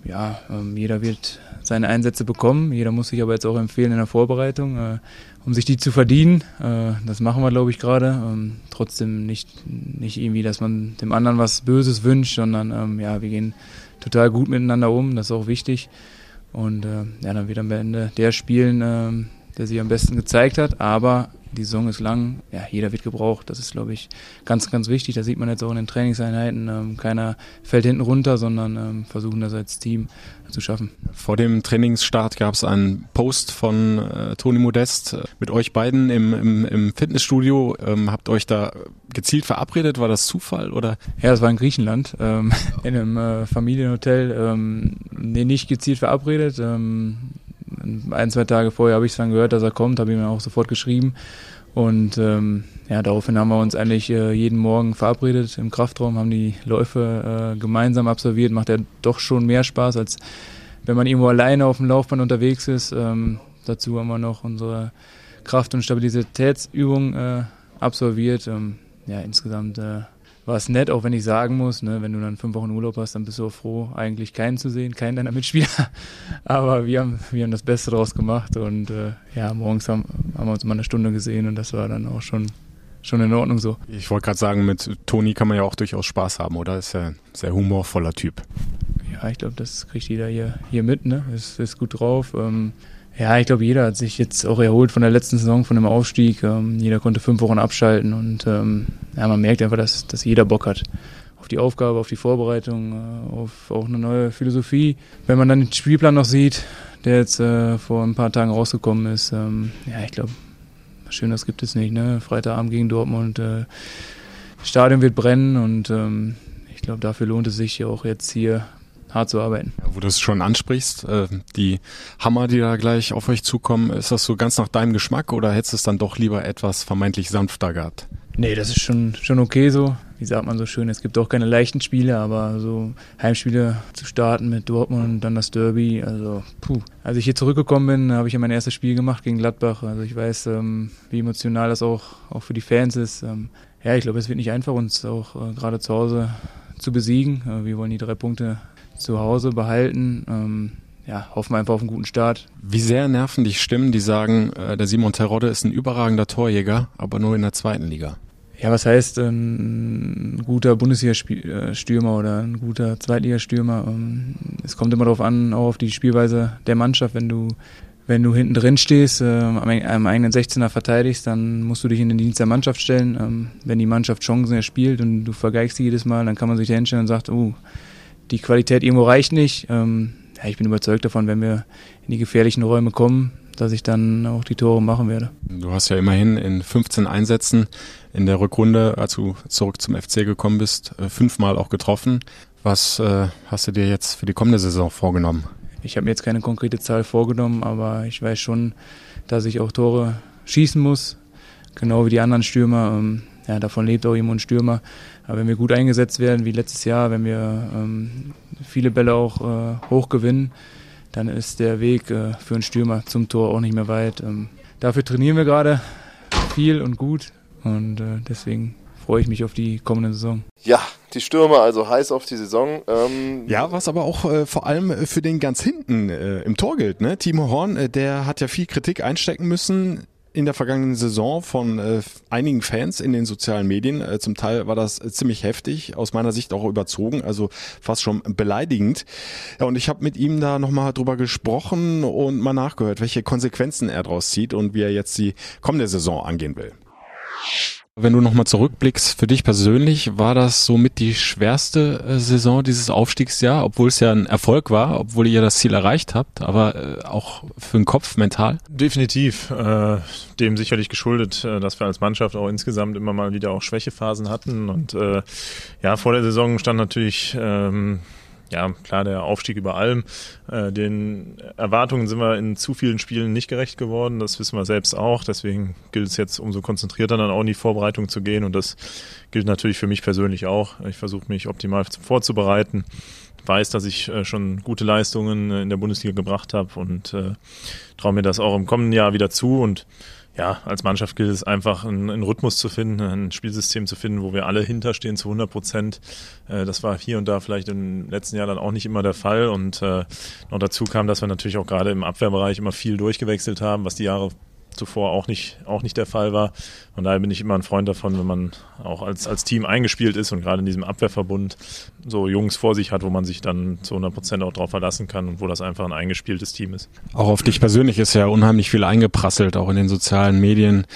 ja, ähm, jeder wird seine Einsätze bekommen. Jeder muss sich aber jetzt auch empfehlen in der Vorbereitung, äh, um sich die zu verdienen. Äh, das machen wir, glaube ich, gerade. Ähm, trotzdem nicht, nicht irgendwie, dass man dem anderen was Böses wünscht, sondern ähm, ja, wir gehen total gut miteinander um. Das ist auch wichtig. Und äh, ja, dann wird am Ende der spielen, der sich am besten gezeigt hat. Aber die Saison ist lang, ja, jeder wird gebraucht. Das ist, glaube ich, ganz, ganz wichtig. Das sieht man jetzt auch in den Trainingseinheiten. Ähm, keiner fällt hinten runter, sondern ähm, versuchen das als Team zu schaffen. Vor dem Trainingsstart gab es einen Post von äh, Toni Modest äh, mit euch beiden im, im, im Fitnessstudio. Ähm, habt euch da gezielt verabredet? War das Zufall oder? Ja, das war in Griechenland, ähm, <laughs> in einem äh, Familienhotel. Ähm, nee, nicht gezielt verabredet. Ähm, ein, zwei Tage vorher habe ich dann gehört, dass er kommt, habe ihm auch sofort geschrieben. Und ähm, ja, daraufhin haben wir uns eigentlich äh, jeden Morgen verabredet im Kraftraum, haben die Läufe äh, gemeinsam absolviert. Macht ja doch schon mehr Spaß, als wenn man irgendwo alleine auf dem Laufband unterwegs ist. Ähm, dazu haben wir noch unsere Kraft- und Stabilitätsübung äh, absolviert. Ähm, ja, insgesamt äh, war es nett, auch wenn ich sagen muss, ne, wenn du dann fünf Wochen Urlaub hast, dann bist du auch froh, eigentlich keinen zu sehen, keinen deiner Mitspieler. <laughs> Aber wir haben, wir haben das Beste draus gemacht und äh, ja, morgens haben, haben wir uns mal eine Stunde gesehen und das war dann auch schon, schon in Ordnung so. Ich wollte gerade sagen, mit Toni kann man ja auch durchaus Spaß haben, oder? Ist ja ein sehr humorvoller Typ. Ja, ich glaube, das kriegt jeder hier, hier mit, ne? Ist, ist gut drauf. Ähm, ja, ich glaube, jeder hat sich jetzt auch erholt von der letzten Saison, von dem Aufstieg. Ähm, jeder konnte fünf Wochen abschalten und ähm, ja, man merkt einfach, dass, dass jeder Bock hat auf die Aufgabe, auf die Vorbereitung, äh, auf auch eine neue Philosophie. Wenn man dann den Spielplan noch sieht, der jetzt äh, vor ein paar Tagen rausgekommen ist, ähm, ja, ich glaube, Schöneres gibt es nicht. Ne? Freitagabend gegen Dortmund, äh, Stadion wird brennen und ähm, ich glaube, dafür lohnt es sich auch jetzt hier hart zu arbeiten. Ja, wo du es schon ansprichst, äh, die Hammer, die da gleich auf euch zukommen, ist das so ganz nach deinem Geschmack oder hättest du es dann doch lieber etwas vermeintlich sanfter gehabt? Nee, das ist schon, schon okay so. Wie sagt man so schön, es gibt auch keine leichten Spiele, aber so Heimspiele zu starten mit Dortmund und dann das Derby, also puh. Als ich hier zurückgekommen bin, habe ich ja mein erstes Spiel gemacht gegen Gladbach. Also ich weiß, ähm, wie emotional das auch, auch für die Fans ist. Ähm, ja, ich glaube, es wird nicht einfach, uns auch äh, gerade zu Hause zu besiegen. Äh, wir wollen die drei Punkte zu Hause behalten. Ähm, ja, hoffen wir einfach auf einen guten Start. Wie sehr nerven dich Stimmen, die sagen, äh, der Simon Terodde ist ein überragender Torjäger, aber nur in der zweiten Liga? Ja, was heißt ein guter Bundesliga-Stürmer oder ein guter Zweitligastürmer? Ähm, es kommt immer darauf an, auch auf die Spielweise der Mannschaft. Wenn du, wenn du hinten drin stehst, äh, am, eigenen 16er verteidigst, dann musst du dich in den Dienst der Mannschaft stellen. Ähm, wenn die Mannschaft Chancen erspielt und du vergeigst sie jedes Mal, dann kann man sich da hinstellen und sagt, oh, die Qualität irgendwo reicht nicht. Ähm, ja, ich bin überzeugt davon, wenn wir in die gefährlichen Räume kommen, dass ich dann auch die Tore machen werde. Du hast ja immerhin in 15 Einsätzen in der Rückrunde, als du zurück zum FC gekommen bist, äh, fünfmal auch getroffen. Was äh, hast du dir jetzt für die kommende Saison vorgenommen? Ich habe mir jetzt keine konkrete Zahl vorgenommen, aber ich weiß schon, dass ich auch Tore schießen muss, genau wie die anderen Stürmer. Ähm, ja, davon lebt auch jemand Stürmer. Aber wenn wir gut eingesetzt werden, wie letztes Jahr, wenn wir ähm, viele Bälle auch äh, hoch gewinnen, dann ist der Weg äh, für einen Stürmer zum Tor auch nicht mehr weit. Ähm, dafür trainieren wir gerade viel und gut und äh, deswegen freue ich mich auf die kommende Saison. Ja, die Stürmer also heiß auf die Saison. Ähm ja, was aber auch äh, vor allem für den ganz hinten äh, im Tor gilt. Ne? Timo Horn, äh, der hat ja viel Kritik einstecken müssen in der vergangenen Saison von äh, einigen Fans in den sozialen Medien. Äh, zum Teil war das äh, ziemlich heftig, aus meiner Sicht auch überzogen, also fast schon beleidigend. Ja, und ich habe mit ihm da nochmal drüber gesprochen und mal nachgehört, welche Konsequenzen er daraus zieht und wie er jetzt die kommende Saison angehen will. Wenn du nochmal zurückblickst, für dich persönlich, war das somit die schwerste äh, Saison dieses Aufstiegsjahr, obwohl es ja ein Erfolg war, obwohl ihr das Ziel erreicht habt, aber äh, auch für den Kopf mental? Definitiv. Äh, dem sicherlich geschuldet, äh, dass wir als Mannschaft auch insgesamt immer mal wieder auch Schwächephasen hatten. Und äh, ja, vor der Saison stand natürlich ähm, ja, klar, der Aufstieg über allem. Äh, den Erwartungen sind wir in zu vielen Spielen nicht gerecht geworden. Das wissen wir selbst auch. Deswegen gilt es jetzt umso konzentrierter dann auch in die Vorbereitung zu gehen. Und das gilt natürlich für mich persönlich auch. Ich versuche mich optimal vorzubereiten. Weiß, dass ich äh, schon gute Leistungen in der Bundesliga gebracht habe und äh, traue mir das auch im kommenden Jahr wieder zu. Und ja, als Mannschaft gilt es einfach, einen, einen, Rhythmus zu finden, ein Spielsystem zu finden, wo wir alle hinterstehen zu 100 Prozent. Äh, das war hier und da vielleicht im letzten Jahr dann auch nicht immer der Fall. Und äh, noch dazu kam, dass wir natürlich auch gerade im Abwehrbereich immer viel durchgewechselt haben, was die Jahre zuvor auch nicht, auch nicht der Fall war. Von daher bin ich immer ein Freund davon, wenn man auch als, als Team eingespielt ist und gerade in diesem Abwehrverbund so Jungs vor sich hat, wo man sich dann zu 100 Prozent auch drauf verlassen kann und wo das einfach ein eingespieltes Team ist. Auch auf dich persönlich ist ja unheimlich viel eingeprasselt, auch in den sozialen Medien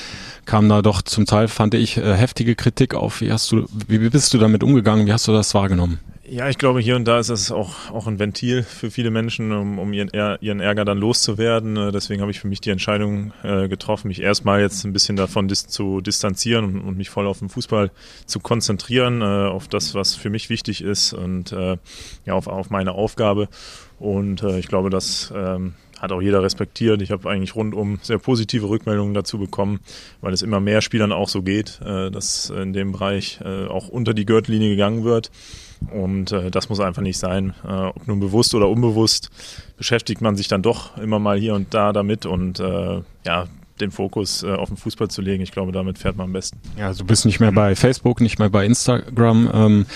kam da doch zum Teil, fand ich, äh, heftige Kritik auf. Wie hast du, wie bist du damit umgegangen? Wie hast du das wahrgenommen? Ja, ich glaube, hier und da ist es auch, auch ein Ventil für viele Menschen, um, um ihren, ihren Ärger dann loszuwerden. Äh, deswegen habe ich für mich die Entscheidung äh, getroffen, mich erstmal jetzt ein bisschen davon dis zu distanzieren und, und, mich voll auf den Fußball zu konzentrieren, äh, auf das, was für mich wichtig ist und äh, ja, auf, auf meine Aufgabe. Und äh, ich glaube, das ähm, hat auch jeder respektiert. Ich habe eigentlich rundum sehr positive Rückmeldungen dazu bekommen, weil es immer mehr Spielern auch so geht, äh, dass in dem Bereich äh, auch unter die Gürtellinie gegangen wird. Und äh, das muss einfach nicht sein. Äh, ob nun bewusst oder unbewusst, beschäftigt man sich dann doch immer mal hier und da damit und äh, ja, den Fokus äh, auf den Fußball zu legen. Ich glaube, damit fährt man am besten. Ja, also du bist nicht mehr bei Facebook, nicht mehr bei Instagram. Ähm,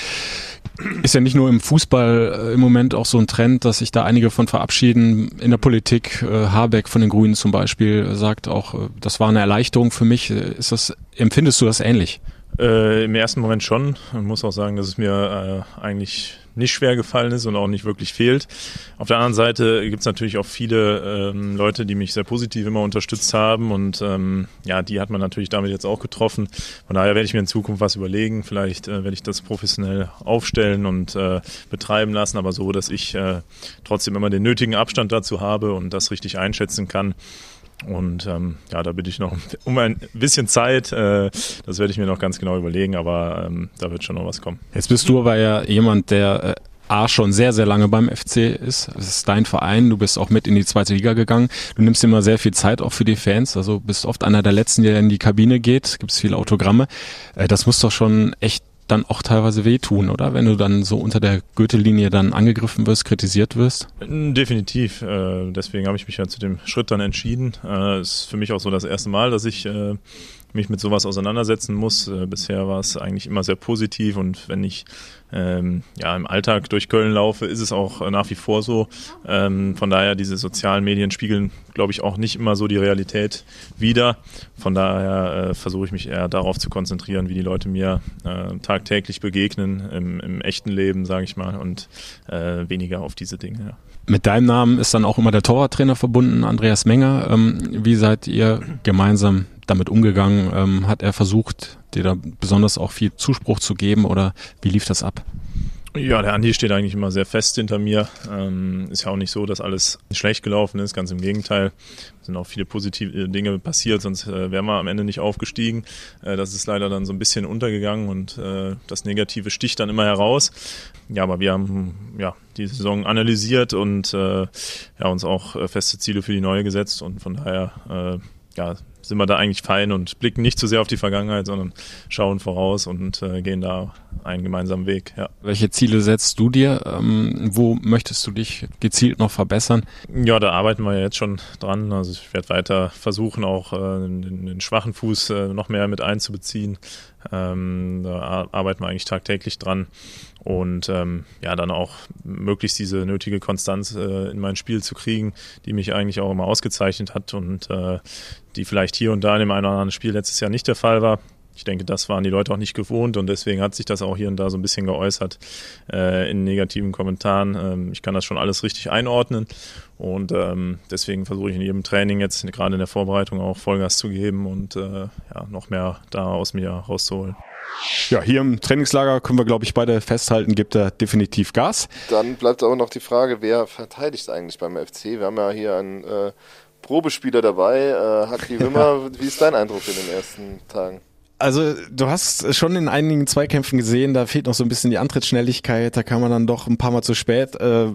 ist ja nicht nur im Fußball äh, im Moment auch so ein Trend, dass sich da einige von verabschieden. In der Politik, äh, Habeck von den Grünen zum Beispiel sagt auch, das war eine Erleichterung für mich. Ist das, empfindest du das ähnlich? Äh, Im ersten Moment schon. Ich muss auch sagen, dass es mir äh, eigentlich nicht schwer gefallen ist und auch nicht wirklich fehlt. Auf der anderen Seite gibt es natürlich auch viele ähm, Leute, die mich sehr positiv immer unterstützt haben und ähm, ja, die hat man natürlich damit jetzt auch getroffen. Von daher werde ich mir in Zukunft was überlegen. Vielleicht äh, werde ich das professionell aufstellen und äh, betreiben lassen, aber so, dass ich äh, trotzdem immer den nötigen Abstand dazu habe und das richtig einschätzen kann. Und ähm, ja, da bitte ich noch <laughs> um ein bisschen Zeit. Äh, das werde ich mir noch ganz genau überlegen, aber ähm, da wird schon noch was kommen. Jetzt bist du aber ja jemand, der äh, A schon sehr, sehr lange beim FC ist. Es ist dein Verein, du bist auch mit in die zweite Liga gegangen. Du nimmst immer sehr viel Zeit auch für die Fans, also bist oft einer der Letzten, der in die Kabine geht, gibt es viele Autogramme. Äh, das muss doch schon echt dann auch teilweise wehtun, oder? Wenn du dann so unter der Gürtellinie dann angegriffen wirst, kritisiert wirst? Definitiv. Äh, deswegen habe ich mich ja zu dem Schritt dann entschieden. Äh, ist für mich auch so das erste Mal, dass ich äh, mich mit sowas auseinandersetzen muss. Bisher war es eigentlich immer sehr positiv und wenn ich ähm, ja, im Alltag durch Köln laufe, ist es auch nach wie vor so. Ähm, von daher, diese sozialen Medien spiegeln, glaube ich, auch nicht immer so die Realität wider. Von daher äh, versuche ich mich eher darauf zu konzentrieren, wie die Leute mir äh, tagtäglich begegnen, im, im echten Leben, sage ich mal, und äh, weniger auf diese Dinge. Ja. Mit deinem Namen ist dann auch immer der Torwarttrainer verbunden, Andreas Menger. Ähm, wie seid ihr gemeinsam damit umgegangen? Ähm, hat er versucht, dir da besonders auch viel Zuspruch zu geben oder wie lief das ab? Ja, der Andi steht eigentlich immer sehr fest hinter mir. Ähm, ist ja auch nicht so, dass alles schlecht gelaufen ist, ganz im Gegenteil. Es sind auch viele positive Dinge passiert, sonst äh, wären wir am Ende nicht aufgestiegen. Äh, das ist leider dann so ein bisschen untergegangen und äh, das Negative sticht dann immer heraus. Ja, aber wir haben ja die Saison analysiert und äh, ja, uns auch äh, feste Ziele für die neue gesetzt und von daher äh, ja, sind wir da eigentlich fein und blicken nicht zu sehr auf die Vergangenheit, sondern schauen voraus und äh, gehen da einen gemeinsamen Weg. Ja. Welche Ziele setzt du dir? Ähm, wo möchtest du dich gezielt noch verbessern? Ja, da arbeiten wir jetzt schon dran. Also ich werde weiter versuchen, auch äh, den, den, schwachen Fuß äh, noch mehr mit einzubeziehen. Ähm, da arbeiten wir eigentlich tagtäglich dran und ähm, ja, dann auch möglichst diese nötige Konstanz äh, in mein Spiel zu kriegen, die mich eigentlich auch immer ausgezeichnet hat und äh, die vielleicht hier und da in dem einen oder anderen Spiel letztes Jahr nicht der Fall war. Ich denke, das waren die Leute auch nicht gewohnt und deswegen hat sich das auch hier und da so ein bisschen geäußert äh, in negativen Kommentaren. Ähm, ich kann das schon alles richtig einordnen und ähm, deswegen versuche ich in jedem Training jetzt gerade in der Vorbereitung auch Vollgas zu geben und äh, ja, noch mehr da aus mir rauszuholen. Ja, hier im Trainingslager können wir, glaube ich, beide festhalten, gibt er definitiv Gas. Dann bleibt aber noch die Frage, wer verteidigt eigentlich beim FC? Wir haben ja hier einen äh, Probespieler dabei, äh, Haki <laughs> Wimmer. Wie ist dein Eindruck in den ersten Tagen? Also du hast schon in einigen Zweikämpfen gesehen, da fehlt noch so ein bisschen die Antrittsschnelligkeit, da kann man dann doch ein paar Mal zu spät. Äh,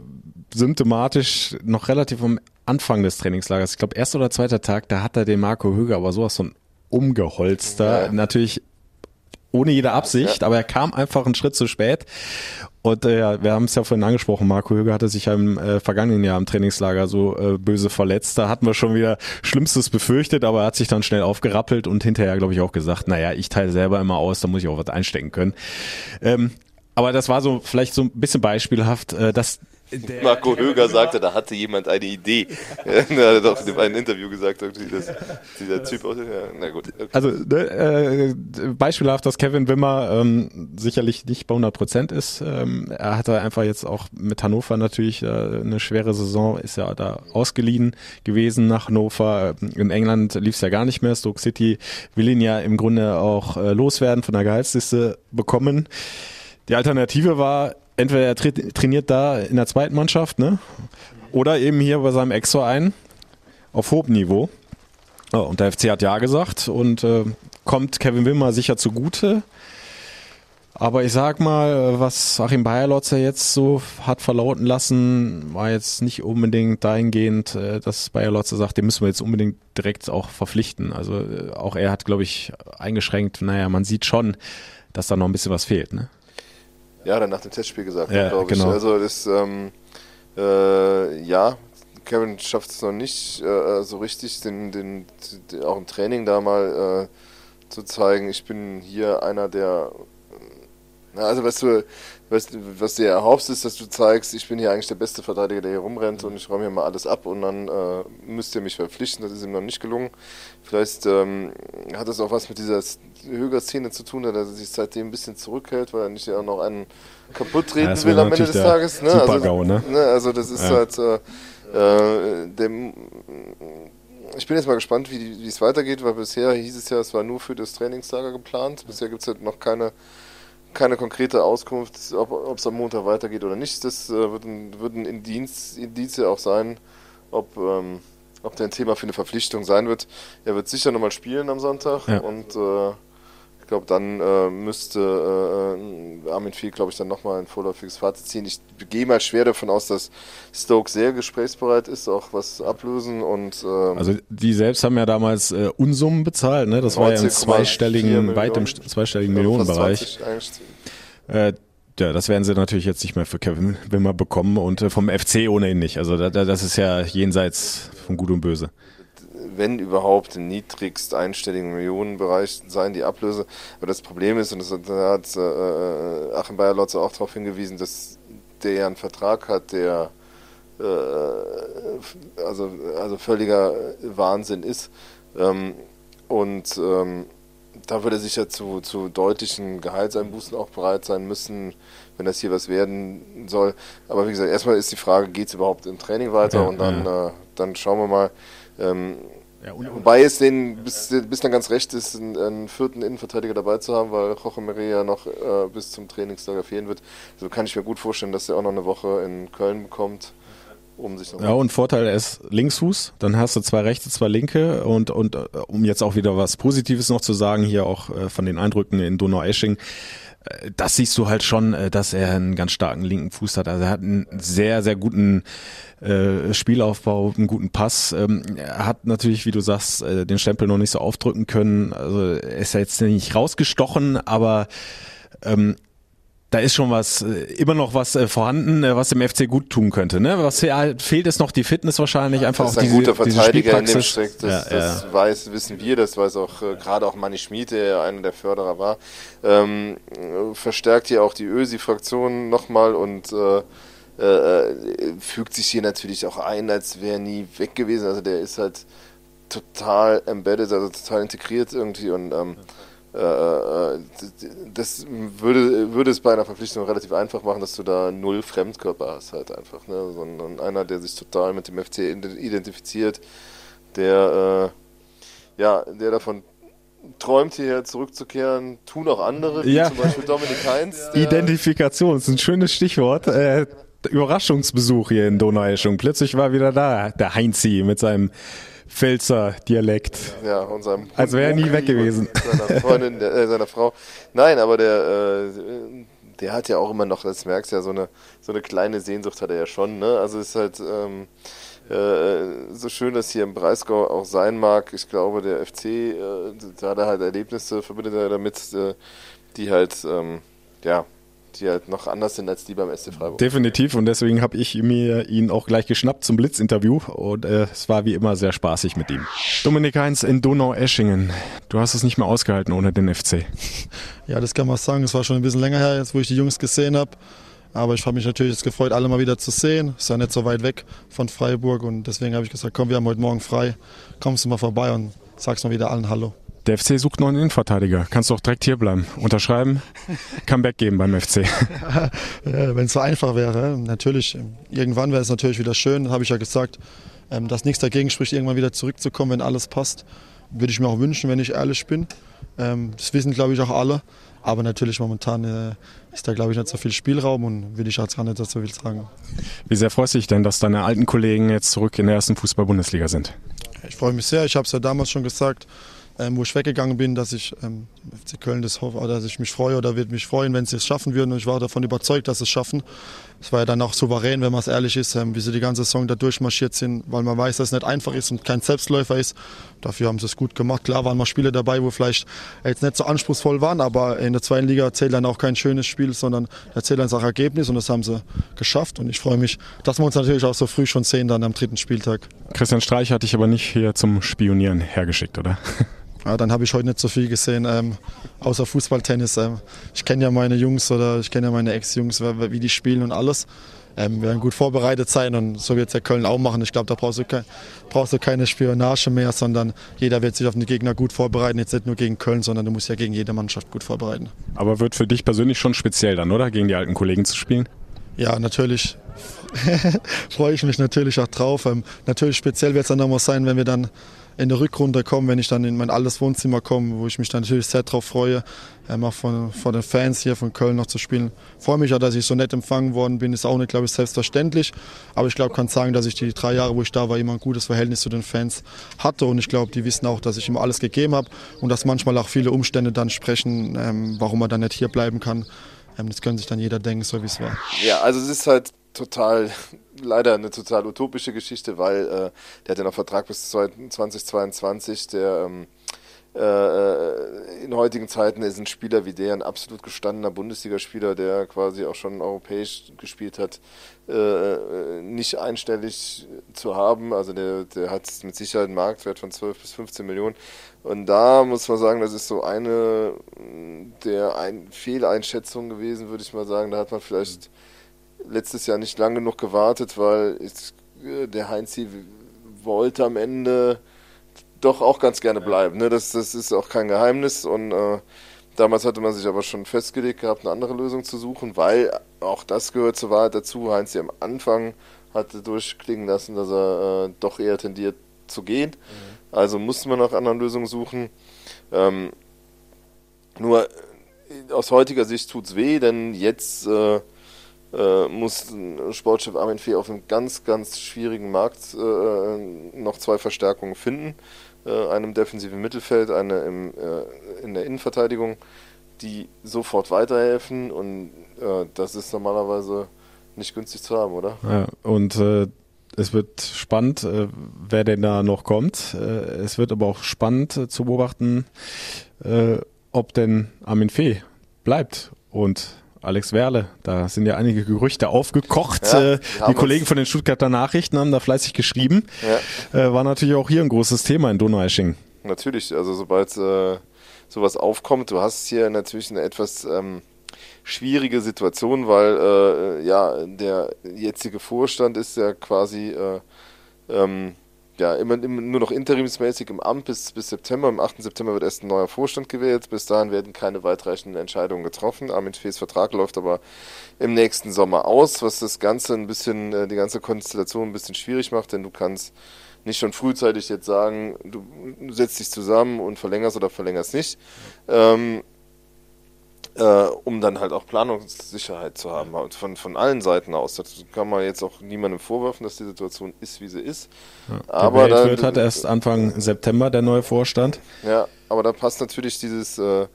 symptomatisch noch relativ am Anfang des Trainingslagers, ich glaube erster oder zweiter Tag, da hat er den Marco Höger aber sowas von umgeholster. Ja. Natürlich ohne jede Absicht, ja. aber er kam einfach einen Schritt zu spät. Und äh, wir haben es ja vorhin angesprochen, Marco Höger hatte sich ja im äh, vergangenen Jahr im Trainingslager so äh, böse verletzt. Da hatten wir schon wieder Schlimmstes befürchtet, aber er hat sich dann schnell aufgerappelt und hinterher, glaube ich, auch gesagt, naja, ich teile selber immer aus, da muss ich auch was einstecken können. Ähm, aber das war so vielleicht so ein bisschen beispielhaft, äh, dass der Marco Höger sagte, da hatte jemand eine Idee. <laughs> <laughs> er hat doch in einem Interview gesagt, irgendwie, dass dieser Typ aussieht. Ja, na gut. Okay. Also ne, äh, beispielhaft, dass Kevin Wimmer ähm, sicherlich nicht bei 100 Prozent ist. Ähm, er hatte einfach jetzt auch mit Hannover natürlich äh, eine schwere Saison, ist ja da ausgeliehen gewesen nach Hannover. In England lief es ja gar nicht mehr. Stoke City will ihn ja im Grunde auch äh, loswerden, von der Gehaltsliste bekommen. Die Alternative war, entweder er tra trainiert da in der zweiten Mannschaft, ne? Oder eben hier bei seinem Ex-Verein auf hohem Niveau. Oh, und der FC hat ja gesagt und äh, kommt Kevin Wimmer sicher zugute. Aber ich sag mal, was Achim Bayerlotzer jetzt so hat verlauten lassen, war jetzt nicht unbedingt dahingehend, äh, dass Bayerlotzer sagt, den müssen wir jetzt unbedingt direkt auch verpflichten. Also äh, auch er hat, glaube ich, eingeschränkt, naja, man sieht schon, dass da noch ein bisschen was fehlt. Ne? Ja, dann nach dem Testspiel gesagt, ja, glaube genau. ich. Also das, ähm, äh, ja, Kevin schafft es noch nicht äh, so richtig, den, den, den, auch im Training da mal äh, zu zeigen, ich bin hier einer der, also weißt du, was, was du dir erhoffst, ist, dass du zeigst, ich bin hier eigentlich der beste Verteidiger, der hier rumrennt und ich räume hier mal alles ab und dann äh, müsst ihr mich verpflichten. Das ist ihm noch nicht gelungen. Vielleicht ähm, hat das auch was mit dieser Höger-Szene zu tun, dass er sich seitdem ein bisschen zurückhält, weil er nicht ja auch noch einen kaputt treten ja, will am Ende des Tages. Ne? Also, ne? ne? also das ist ja. halt äh, äh, dem ich bin jetzt mal gespannt, wie, wie es weitergeht, weil bisher hieß es ja, es war nur für das Trainingslager geplant. Bisher gibt es halt noch keine keine konkrete Auskunft, ob es am Montag weitergeht oder nicht. Das äh, würden, würden Indiz, Indizien auch sein, ob, ähm, ob der ein Thema für eine Verpflichtung sein wird. Er wird sicher nochmal spielen am Sonntag ja. und äh, ich glaube, dann äh, müsste äh, Armin Fee, glaube ich, dann nochmal ein vorläufiges Fazit ziehen. Ich gehe mal schwer davon aus, dass Stoke sehr gesprächsbereit ist, auch was ablösen und ähm, Also die selbst haben ja damals äh, Unsummen bezahlt, ne? Das war ja im zweistelligen, weit im zweistelligen Millionenbereich. Äh, ja, das werden sie natürlich jetzt nicht mehr für Kevin Wimmer bekommen und äh, vom FC ohnehin nicht. Also da, das ist ja jenseits von Gut und Böse wenn überhaupt, im niedrigst einstelligen Millionenbereich sein, die Ablöse. Aber das Problem ist, und das hat äh, Achim Bayer-Lotze auch darauf hingewiesen, dass der ja einen Vertrag hat, der äh, also, also völliger Wahnsinn ist. Ähm, und ähm, da würde er sicher zu, zu deutlichen Gehaltseinbußen auch bereit sein müssen, wenn das hier was werden soll. Aber wie gesagt, erstmal ist die Frage, geht es überhaupt im Training weiter? Ja, und dann, ja. äh, dann schauen wir mal. Ähm, ja, Wobei es denen bis, bis dann ganz recht ist, einen, einen, vierten Innenverteidiger dabei zu haben, weil Jorge Maria noch äh, bis zum Trainingslager fehlen wird. So also kann ich mir gut vorstellen, dass er auch noch eine Woche in Köln bekommt. Um sich ja, und Vorteil, ist Linksfuß, dann hast du zwei rechte, zwei linke und, und äh, um jetzt auch wieder was Positives noch zu sagen, hier auch äh, von den Eindrücken in Donau-Esching, das siehst du halt schon, äh, dass er einen ganz starken linken Fuß hat. Also er hat einen sehr, sehr guten äh, Spielaufbau, einen guten Pass. Ähm, er hat natürlich, wie du sagst, äh, den Stempel noch nicht so aufdrücken können. Also er ist ja jetzt nicht rausgestochen, aber ähm, da ist schon was, äh, immer noch was äh, vorhanden, äh, was dem FC gut tun könnte. Ne? Was fehlt, ist noch die Fitness wahrscheinlich, einfach das ist auch ein diese, guter Verteidiger in dem Strick, das, ja, das ja. weiß, wissen wir, das weiß auch äh, gerade auch Manni Schmid, der einer der Förderer war. Ähm, verstärkt hier auch die Ösi-Fraktion nochmal und äh, äh, fügt sich hier natürlich auch ein, als wäre nie weg gewesen. Also der ist halt total embedded, also total integriert irgendwie und ähm, äh, äh, das würde, würde es bei einer Verpflichtung relativ einfach machen, dass du da null Fremdkörper hast halt einfach. Ne? Sondern einer, der sich total mit dem FC identifiziert, der äh, ja, der davon träumt, hierher zurückzukehren, tun auch andere, wie Ja. zum Beispiel Dominik Heinz. <laughs> Identifikation ist ein schönes Stichwort. Äh, Überraschungsbesuch hier in Donaueschingen. Plötzlich war wieder da der Heinzi mit seinem Pfälzer Dialekt. Ja, und seinem Als wäre er nie weg gewesen. Seiner Freundin, der, äh, seiner Frau. Nein, aber der, äh, der hat ja auch immer noch, das merkst du ja, so eine, so eine kleine Sehnsucht hat er ja schon, ne? Also es ist halt ähm, äh, so schön, dass hier im Breisgau auch sein mag. Ich glaube, der FC, äh, da hat er halt Erlebnisse, verbindet er damit, äh, die halt, ähm, ja, die halt noch anders sind als die beim SC Freiburg. Definitiv und deswegen habe ich mir ihn auch gleich geschnappt zum Blitzinterview und äh, es war wie immer sehr spaßig mit ihm. Dominik Heinz in Donaueschingen. Du hast es nicht mehr ausgehalten ohne den FC. Ja, das kann man sagen. Es war schon ein bisschen länger her, jetzt wo ich die Jungs gesehen habe. Aber ich habe mich natürlich jetzt gefreut, alle mal wieder zu sehen. Ist ja nicht so weit weg von Freiburg und deswegen habe ich gesagt, komm, wir haben heute Morgen frei. Kommst du mal vorbei und sagst mal wieder allen Hallo. Der FC sucht einen Innenverteidiger. Kannst doch direkt hier bleiben. Unterschreiben, Comeback geben beim FC. <laughs> Wenn es so einfach wäre, natürlich. Irgendwann wäre es natürlich wieder schön, habe ich ja gesagt, ähm, dass nichts dagegen spricht, irgendwann wieder zurückzukommen, wenn alles passt. Würde ich mir auch wünschen, wenn ich ehrlich bin. Ähm, Das wissen, glaube ich, auch alle. Aber natürlich momentan äh, ist da, glaube ich, nicht so viel Spielraum und will ich jetzt gar nicht so viel sagen. Wie sehr freust du dich denn, dass deine alten Kollegen jetzt zurück in der ersten Fußball-Bundesliga sind? Ich freue mich sehr. Ich habe es ja damals schon gesagt, ähm, wo ich weggegangen bin, dass ich ähm, FC Köln das hoffe, oder dass ich mich freue oder würde mich freuen, wenn sie es schaffen würden. Und ich war davon überzeugt, dass sie es schaffen. Es war ja dann auch souverän, wenn man es ehrlich ist, ähm, wie sie die ganze Saison da durchmarschiert sind, weil man weiß, dass es nicht einfach ist und kein Selbstläufer ist. Dafür haben sie es gut gemacht. Klar waren mal Spiele dabei, wo vielleicht jetzt nicht so anspruchsvoll waren, aber in der zweiten Liga zählt dann auch kein schönes Spiel, sondern da zählt dann das Ergebnis und das haben sie geschafft. Und ich freue mich, dass wir uns natürlich auch so früh schon sehen, dann am dritten Spieltag. Christian Streich hat dich aber nicht hier zum Spionieren hergeschickt, oder? Ja, dann habe ich heute nicht so viel gesehen, ähm, außer Fußball, Tennis. Ähm, ich kenne ja meine Jungs oder ich kenne ja meine Ex-Jungs, wie wie die spielen und alles. Ähm, wir werden gut vorbereitet sein und so wird es ja Köln auch machen. Ich glaube, da brauchst du, ke brauchst du keine Spionage mehr, sondern jeder wird sich auf den Gegner gut vorbereiten. Jetzt nicht nur gegen Köln, sondern du musst ja gegen jede Mannschaft gut vorbereiten. Aber wird für dich persönlich schon speziell dann, oder? Gegen die alten Kollegen zu spielen? Ja, natürlich <laughs> freue ich mich natürlich auch drauf. Ähm, natürlich speziell wird es dann nochmal sein, wenn wir dann in der Rückrunde kommen, wenn ich dann in mein altes Wohnzimmer komme, wo ich mich dann natürlich sehr drauf freue, ähm, auch von, von den Fans hier von Köln noch zu spielen. Freue mich auch, dass ich so nett empfangen worden bin, ist auch nicht, glaube ich, selbstverständlich. Aber ich glaube, kann sagen, dass ich die drei Jahre, wo ich da war, immer ein gutes Verhältnis zu den Fans hatte. Und ich glaube, die wissen auch, dass ich immer alles gegeben habe und dass manchmal auch viele Umstände dann sprechen, ähm, warum man dann nicht hier bleiben kann. Ähm, das können sich dann jeder denken, so wie es war. Ja, also es ist halt total, <laughs> leider eine total utopische Geschichte, weil äh, der hat ja noch Vertrag bis 2022, der ähm, äh, in heutigen Zeiten ist ein Spieler wie der, ein absolut gestandener Bundesligaspieler, der quasi auch schon europäisch gespielt hat, äh, nicht einstellig zu haben. Also der, der hat mit Sicherheit einen Marktwert von 12 bis 15 Millionen. Und da muss man sagen, das ist so eine der ein Fehleinschätzungen gewesen, würde ich mal sagen. Da hat man vielleicht letztes Jahr nicht lang genug gewartet, weil es, äh, der Heinzi wollte am Ende doch auch ganz gerne bleiben. Ne? Das, das ist auch kein Geheimnis. Und äh, damals hatte man sich aber schon festgelegt gehabt, eine andere Lösung zu suchen, weil auch das gehört zur Wahrheit dazu. Heinzi am Anfang hatte durchklingen lassen, dass er äh, doch eher tendiert zu gehen. Also musste man nach anderen Lösungen suchen. Ähm, nur äh, aus heutiger Sicht tut's weh, denn jetzt äh, äh, muss Sportchef Armin Fee auf einem ganz, ganz schwierigen Markt äh, noch zwei Verstärkungen finden. Äh, eine im defensiven Mittelfeld, eine im, äh, in der Innenverteidigung, die sofort weiterhelfen und äh, das ist normalerweise nicht günstig zu haben, oder? Ja, und äh, es wird spannend, wer denn da noch kommt. Es wird aber auch spannend zu beobachten, ob denn Armin Fee bleibt und Alex Werle. Da sind ja einige Gerüchte aufgekocht. Ja, äh, die Kollegen von den Stuttgarter Nachrichten haben da fleißig geschrieben. Ja. Äh, war natürlich auch hier ein großes Thema in Donaueschingen. Natürlich, also sobald äh, sowas aufkommt, du hast hier natürlich eine etwas ähm, schwierige Situation, weil äh, ja der jetzige Vorstand ist ja quasi äh, ähm, ja, immer, immer, nur noch interimsmäßig im Amt bis, bis September. Am 8. September wird erst ein neuer Vorstand gewählt. Bis dahin werden keine weitreichenden Entscheidungen getroffen. Armin Fees Vertrag läuft aber im nächsten Sommer aus, was das Ganze ein bisschen, äh, die ganze Konstellation ein bisschen schwierig macht, denn du kannst nicht schon frühzeitig jetzt sagen, du setzt dich zusammen und verlängerst oder verlängerst nicht. Ähm, äh, um dann halt auch Planungssicherheit zu haben, halt von, von allen Seiten aus. Das kann man jetzt auch niemandem vorwerfen, dass die Situation ist, wie sie ist. Ja. Aber da wird hat erst Anfang September der neue Vorstand. Ja, aber da passt natürlich dieses, äh,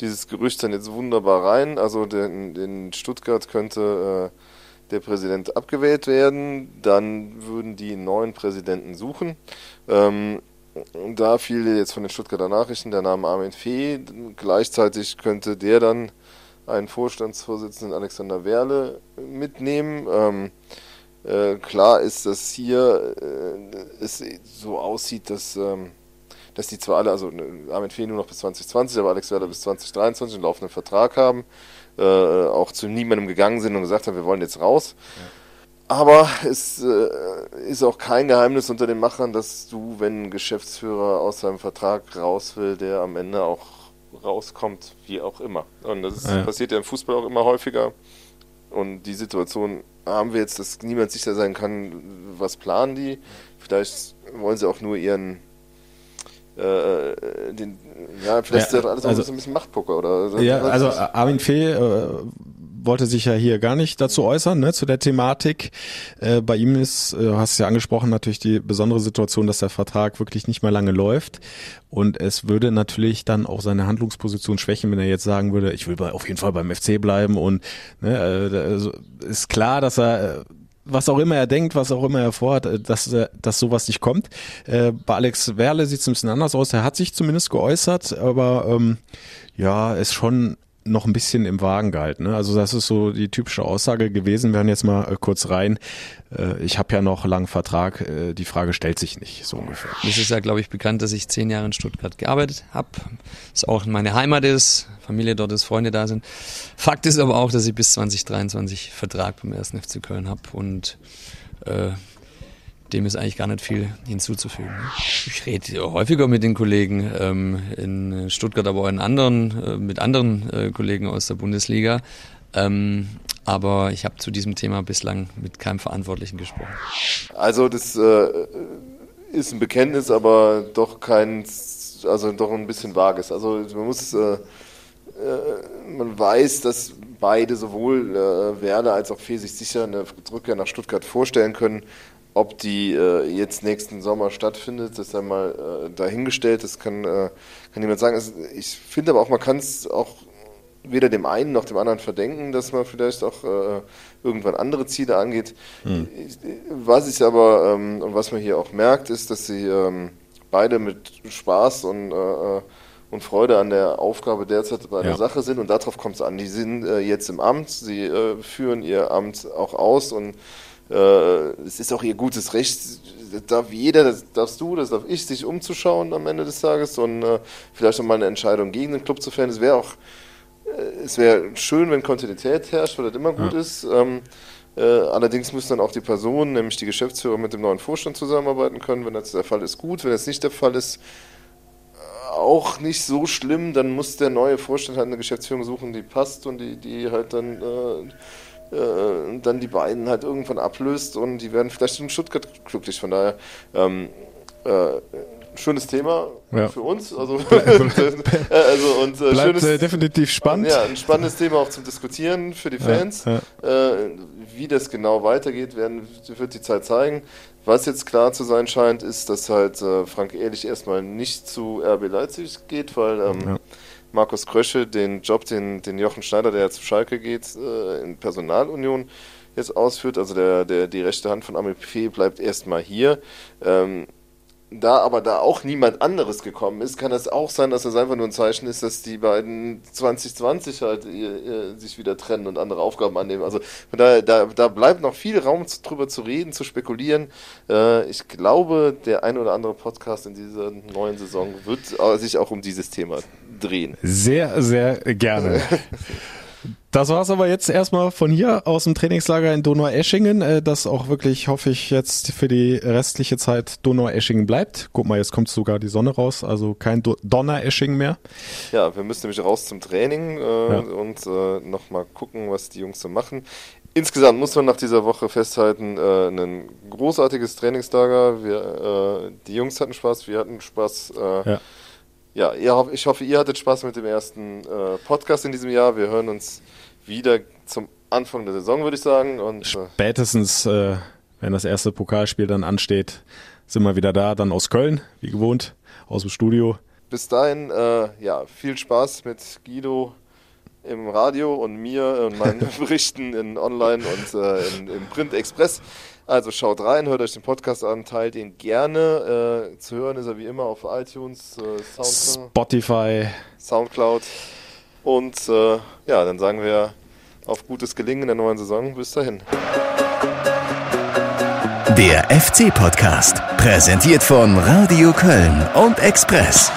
dieses Gerücht dann jetzt wunderbar rein. Also den, in Stuttgart könnte äh, der Präsident abgewählt werden, dann würden die einen neuen Präsidenten suchen. Ähm, da fiel jetzt von den Stuttgarter Nachrichten der Name Armin Fee. Gleichzeitig könnte der dann einen Vorstandsvorsitzenden Alexander Werle mitnehmen. Ähm, äh, klar ist, dass hier äh, es so aussieht, dass, ähm, dass die zwar alle, also äh, Armin Fee nur noch bis 2020, aber Alex Werle bis 2023 einen laufenden Vertrag haben, äh, auch zu niemandem gegangen sind und gesagt haben, wir wollen jetzt raus. Ja. Aber es äh, ist auch kein Geheimnis unter den Machern, dass du, wenn ein Geschäftsführer aus seinem Vertrag raus will, der am Ende auch rauskommt, wie auch immer. Und das ist, ja. passiert ja im Fußball auch immer häufiger. Und die Situation haben wir jetzt, dass niemand sicher sein kann, was planen die. Vielleicht wollen sie auch nur ihren äh, den, ja, vielleicht ja, ist das alles also, ein bisschen Machtpoker oder Ja, also Armin Fee äh, wollte sich ja hier gar nicht dazu äußern, ne, zu der Thematik. Äh, bei ihm ist, äh, hast du ja angesprochen, natürlich die besondere Situation, dass der Vertrag wirklich nicht mehr lange läuft. Und es würde natürlich dann auch seine Handlungsposition schwächen, wenn er jetzt sagen würde, ich will bei, auf jeden Fall beim FC bleiben. Und ne, äh, also ist klar, dass er äh, was auch immer er denkt, was auch immer er vorhat, äh, dass, dass sowas nicht kommt. Bei Alex Werle sieht es ein bisschen anders aus. Er hat sich zumindest geäußert, aber ähm, ja, ist schon noch ein bisschen im Wagen gehalten. Ne? Also das ist so die typische Aussage gewesen. Wir hören jetzt mal äh, kurz rein. Äh, ich habe ja noch langen Vertrag. Äh, die Frage stellt sich nicht, so ungefähr. Es ist ja, glaube ich, bekannt, dass ich zehn Jahre in Stuttgart gearbeitet habe. Es auch meine Heimat ist, Familie dort ist, Freunde da sind. Fakt ist aber auch, dass ich bis 2023 Vertrag beim 1. FC Köln habe und äh, dem ist eigentlich gar nicht viel hinzuzufügen. Ich rede häufiger mit den Kollegen ähm, in Stuttgart, aber auch in anderen, äh, mit anderen äh, Kollegen aus der Bundesliga. Ähm, aber ich habe zu diesem Thema bislang mit keinem Verantwortlichen gesprochen. Also das äh, ist ein Bekenntnis, aber doch kein, also doch ein bisschen vages. Also man muss, äh, äh, man weiß, dass beide sowohl äh, Werder als auch Fee sich sicher eine Rückkehr nach Stuttgart vorstellen können. Ob die äh, jetzt nächsten Sommer stattfindet, das ist einmal äh, dahingestellt, das kann, äh, kann niemand sagen. Also ich finde aber auch, man kann es auch weder dem einen noch dem anderen verdenken, dass man vielleicht auch äh, irgendwann andere Ziele angeht. Hm. Was ich aber ähm, und was man hier auch merkt, ist, dass sie ähm, beide mit Spaß und, äh, äh und Freude an der Aufgabe derzeit bei der ja. Sache sind und darauf kommt es an. Die sind äh, jetzt im Amt, sie äh, führen ihr Amt auch aus und es ist auch ihr gutes Recht, das darf jeder, das darfst du, das darf ich, sich umzuschauen am Ende des Tages und äh, vielleicht nochmal eine Entscheidung gegen den Club zu fällen. Es wäre auch, äh, es wäre schön, wenn Kontinuität herrscht, weil das immer gut ja. ist. Ähm, äh, allerdings müssen dann auch die Personen, nämlich die Geschäftsführer, mit dem neuen Vorstand zusammenarbeiten können. Wenn das der Fall ist, gut. Wenn das nicht der Fall ist, auch nicht so schlimm. Dann muss der neue Vorstand halt eine Geschäftsführung suchen, die passt und die, die halt dann äh, äh, dann die beiden halt irgendwann ablöst und die werden vielleicht in Stuttgart glücklich. Von daher, ähm, äh, schönes Thema ja. für uns. Also, und, <laughs> äh, <laughs> also und, äh, Bleibt schönes, definitiv spannend. Ja, ein spannendes Thema auch zum Diskutieren für die Fans. Ja, ja. Äh, wie das genau weitergeht, werden, wird die Zeit zeigen. Was jetzt klar zu sein scheint, ist, dass halt äh, Frank Ehrlich erstmal nicht zu RB Leipzig geht, weil ähm, Markus Krösche den Job, den, den Jochen Schneider, der zu Schalke geht, äh, in Personalunion jetzt ausführt. Also der, der, die rechte Hand von Amel bleibt erstmal hier. Ähm, da aber da auch niemand anderes gekommen ist, kann es auch sein, dass das einfach nur ein Zeichen ist, dass die beiden 2020 halt ihr, ihr, sich wieder trennen und andere Aufgaben annehmen. Also von daher, da, da bleibt noch viel Raum zu, drüber zu reden, zu spekulieren. Äh, ich glaube, der ein oder andere Podcast in dieser neuen Saison wird sich auch um dieses Thema drehen. Sehr, sehr gerne. <laughs> Das war's aber jetzt erstmal von hier aus dem Trainingslager in Donau-Eschingen, äh, das auch wirklich, hoffe ich, jetzt für die restliche Zeit Donau-Eschingen bleibt. Guck mal, jetzt kommt sogar die Sonne raus, also kein Donner-Eschingen mehr. Ja, wir müssen nämlich raus zum Training äh, ja. und äh, nochmal gucken, was die Jungs so machen. Insgesamt muss man nach dieser Woche festhalten, äh, ein großartiges Trainingslager. Wir, äh, die Jungs hatten Spaß, wir hatten Spaß. Äh, ja. Ja, ihr, ich hoffe, ihr hattet Spaß mit dem ersten äh, Podcast in diesem Jahr. Wir hören uns wieder zum Anfang der Saison, würde ich sagen. Und, äh, Spätestens, äh, wenn das erste Pokalspiel dann ansteht, sind wir wieder da, dann aus Köln, wie gewohnt, aus dem Studio. Bis dahin, äh, ja, viel Spaß mit Guido im Radio und mir und meinen <laughs> Berichten in Online und äh, in, im Print Express. Also schaut rein, hört euch den Podcast an, teilt ihn gerne. Äh, zu hören ist er wie immer auf iTunes, äh, Soundcloud, Spotify, Soundcloud. Und äh, ja, dann sagen wir auf gutes Gelingen in der neuen Saison. Bis dahin. Der FC-Podcast, präsentiert von Radio Köln und Express.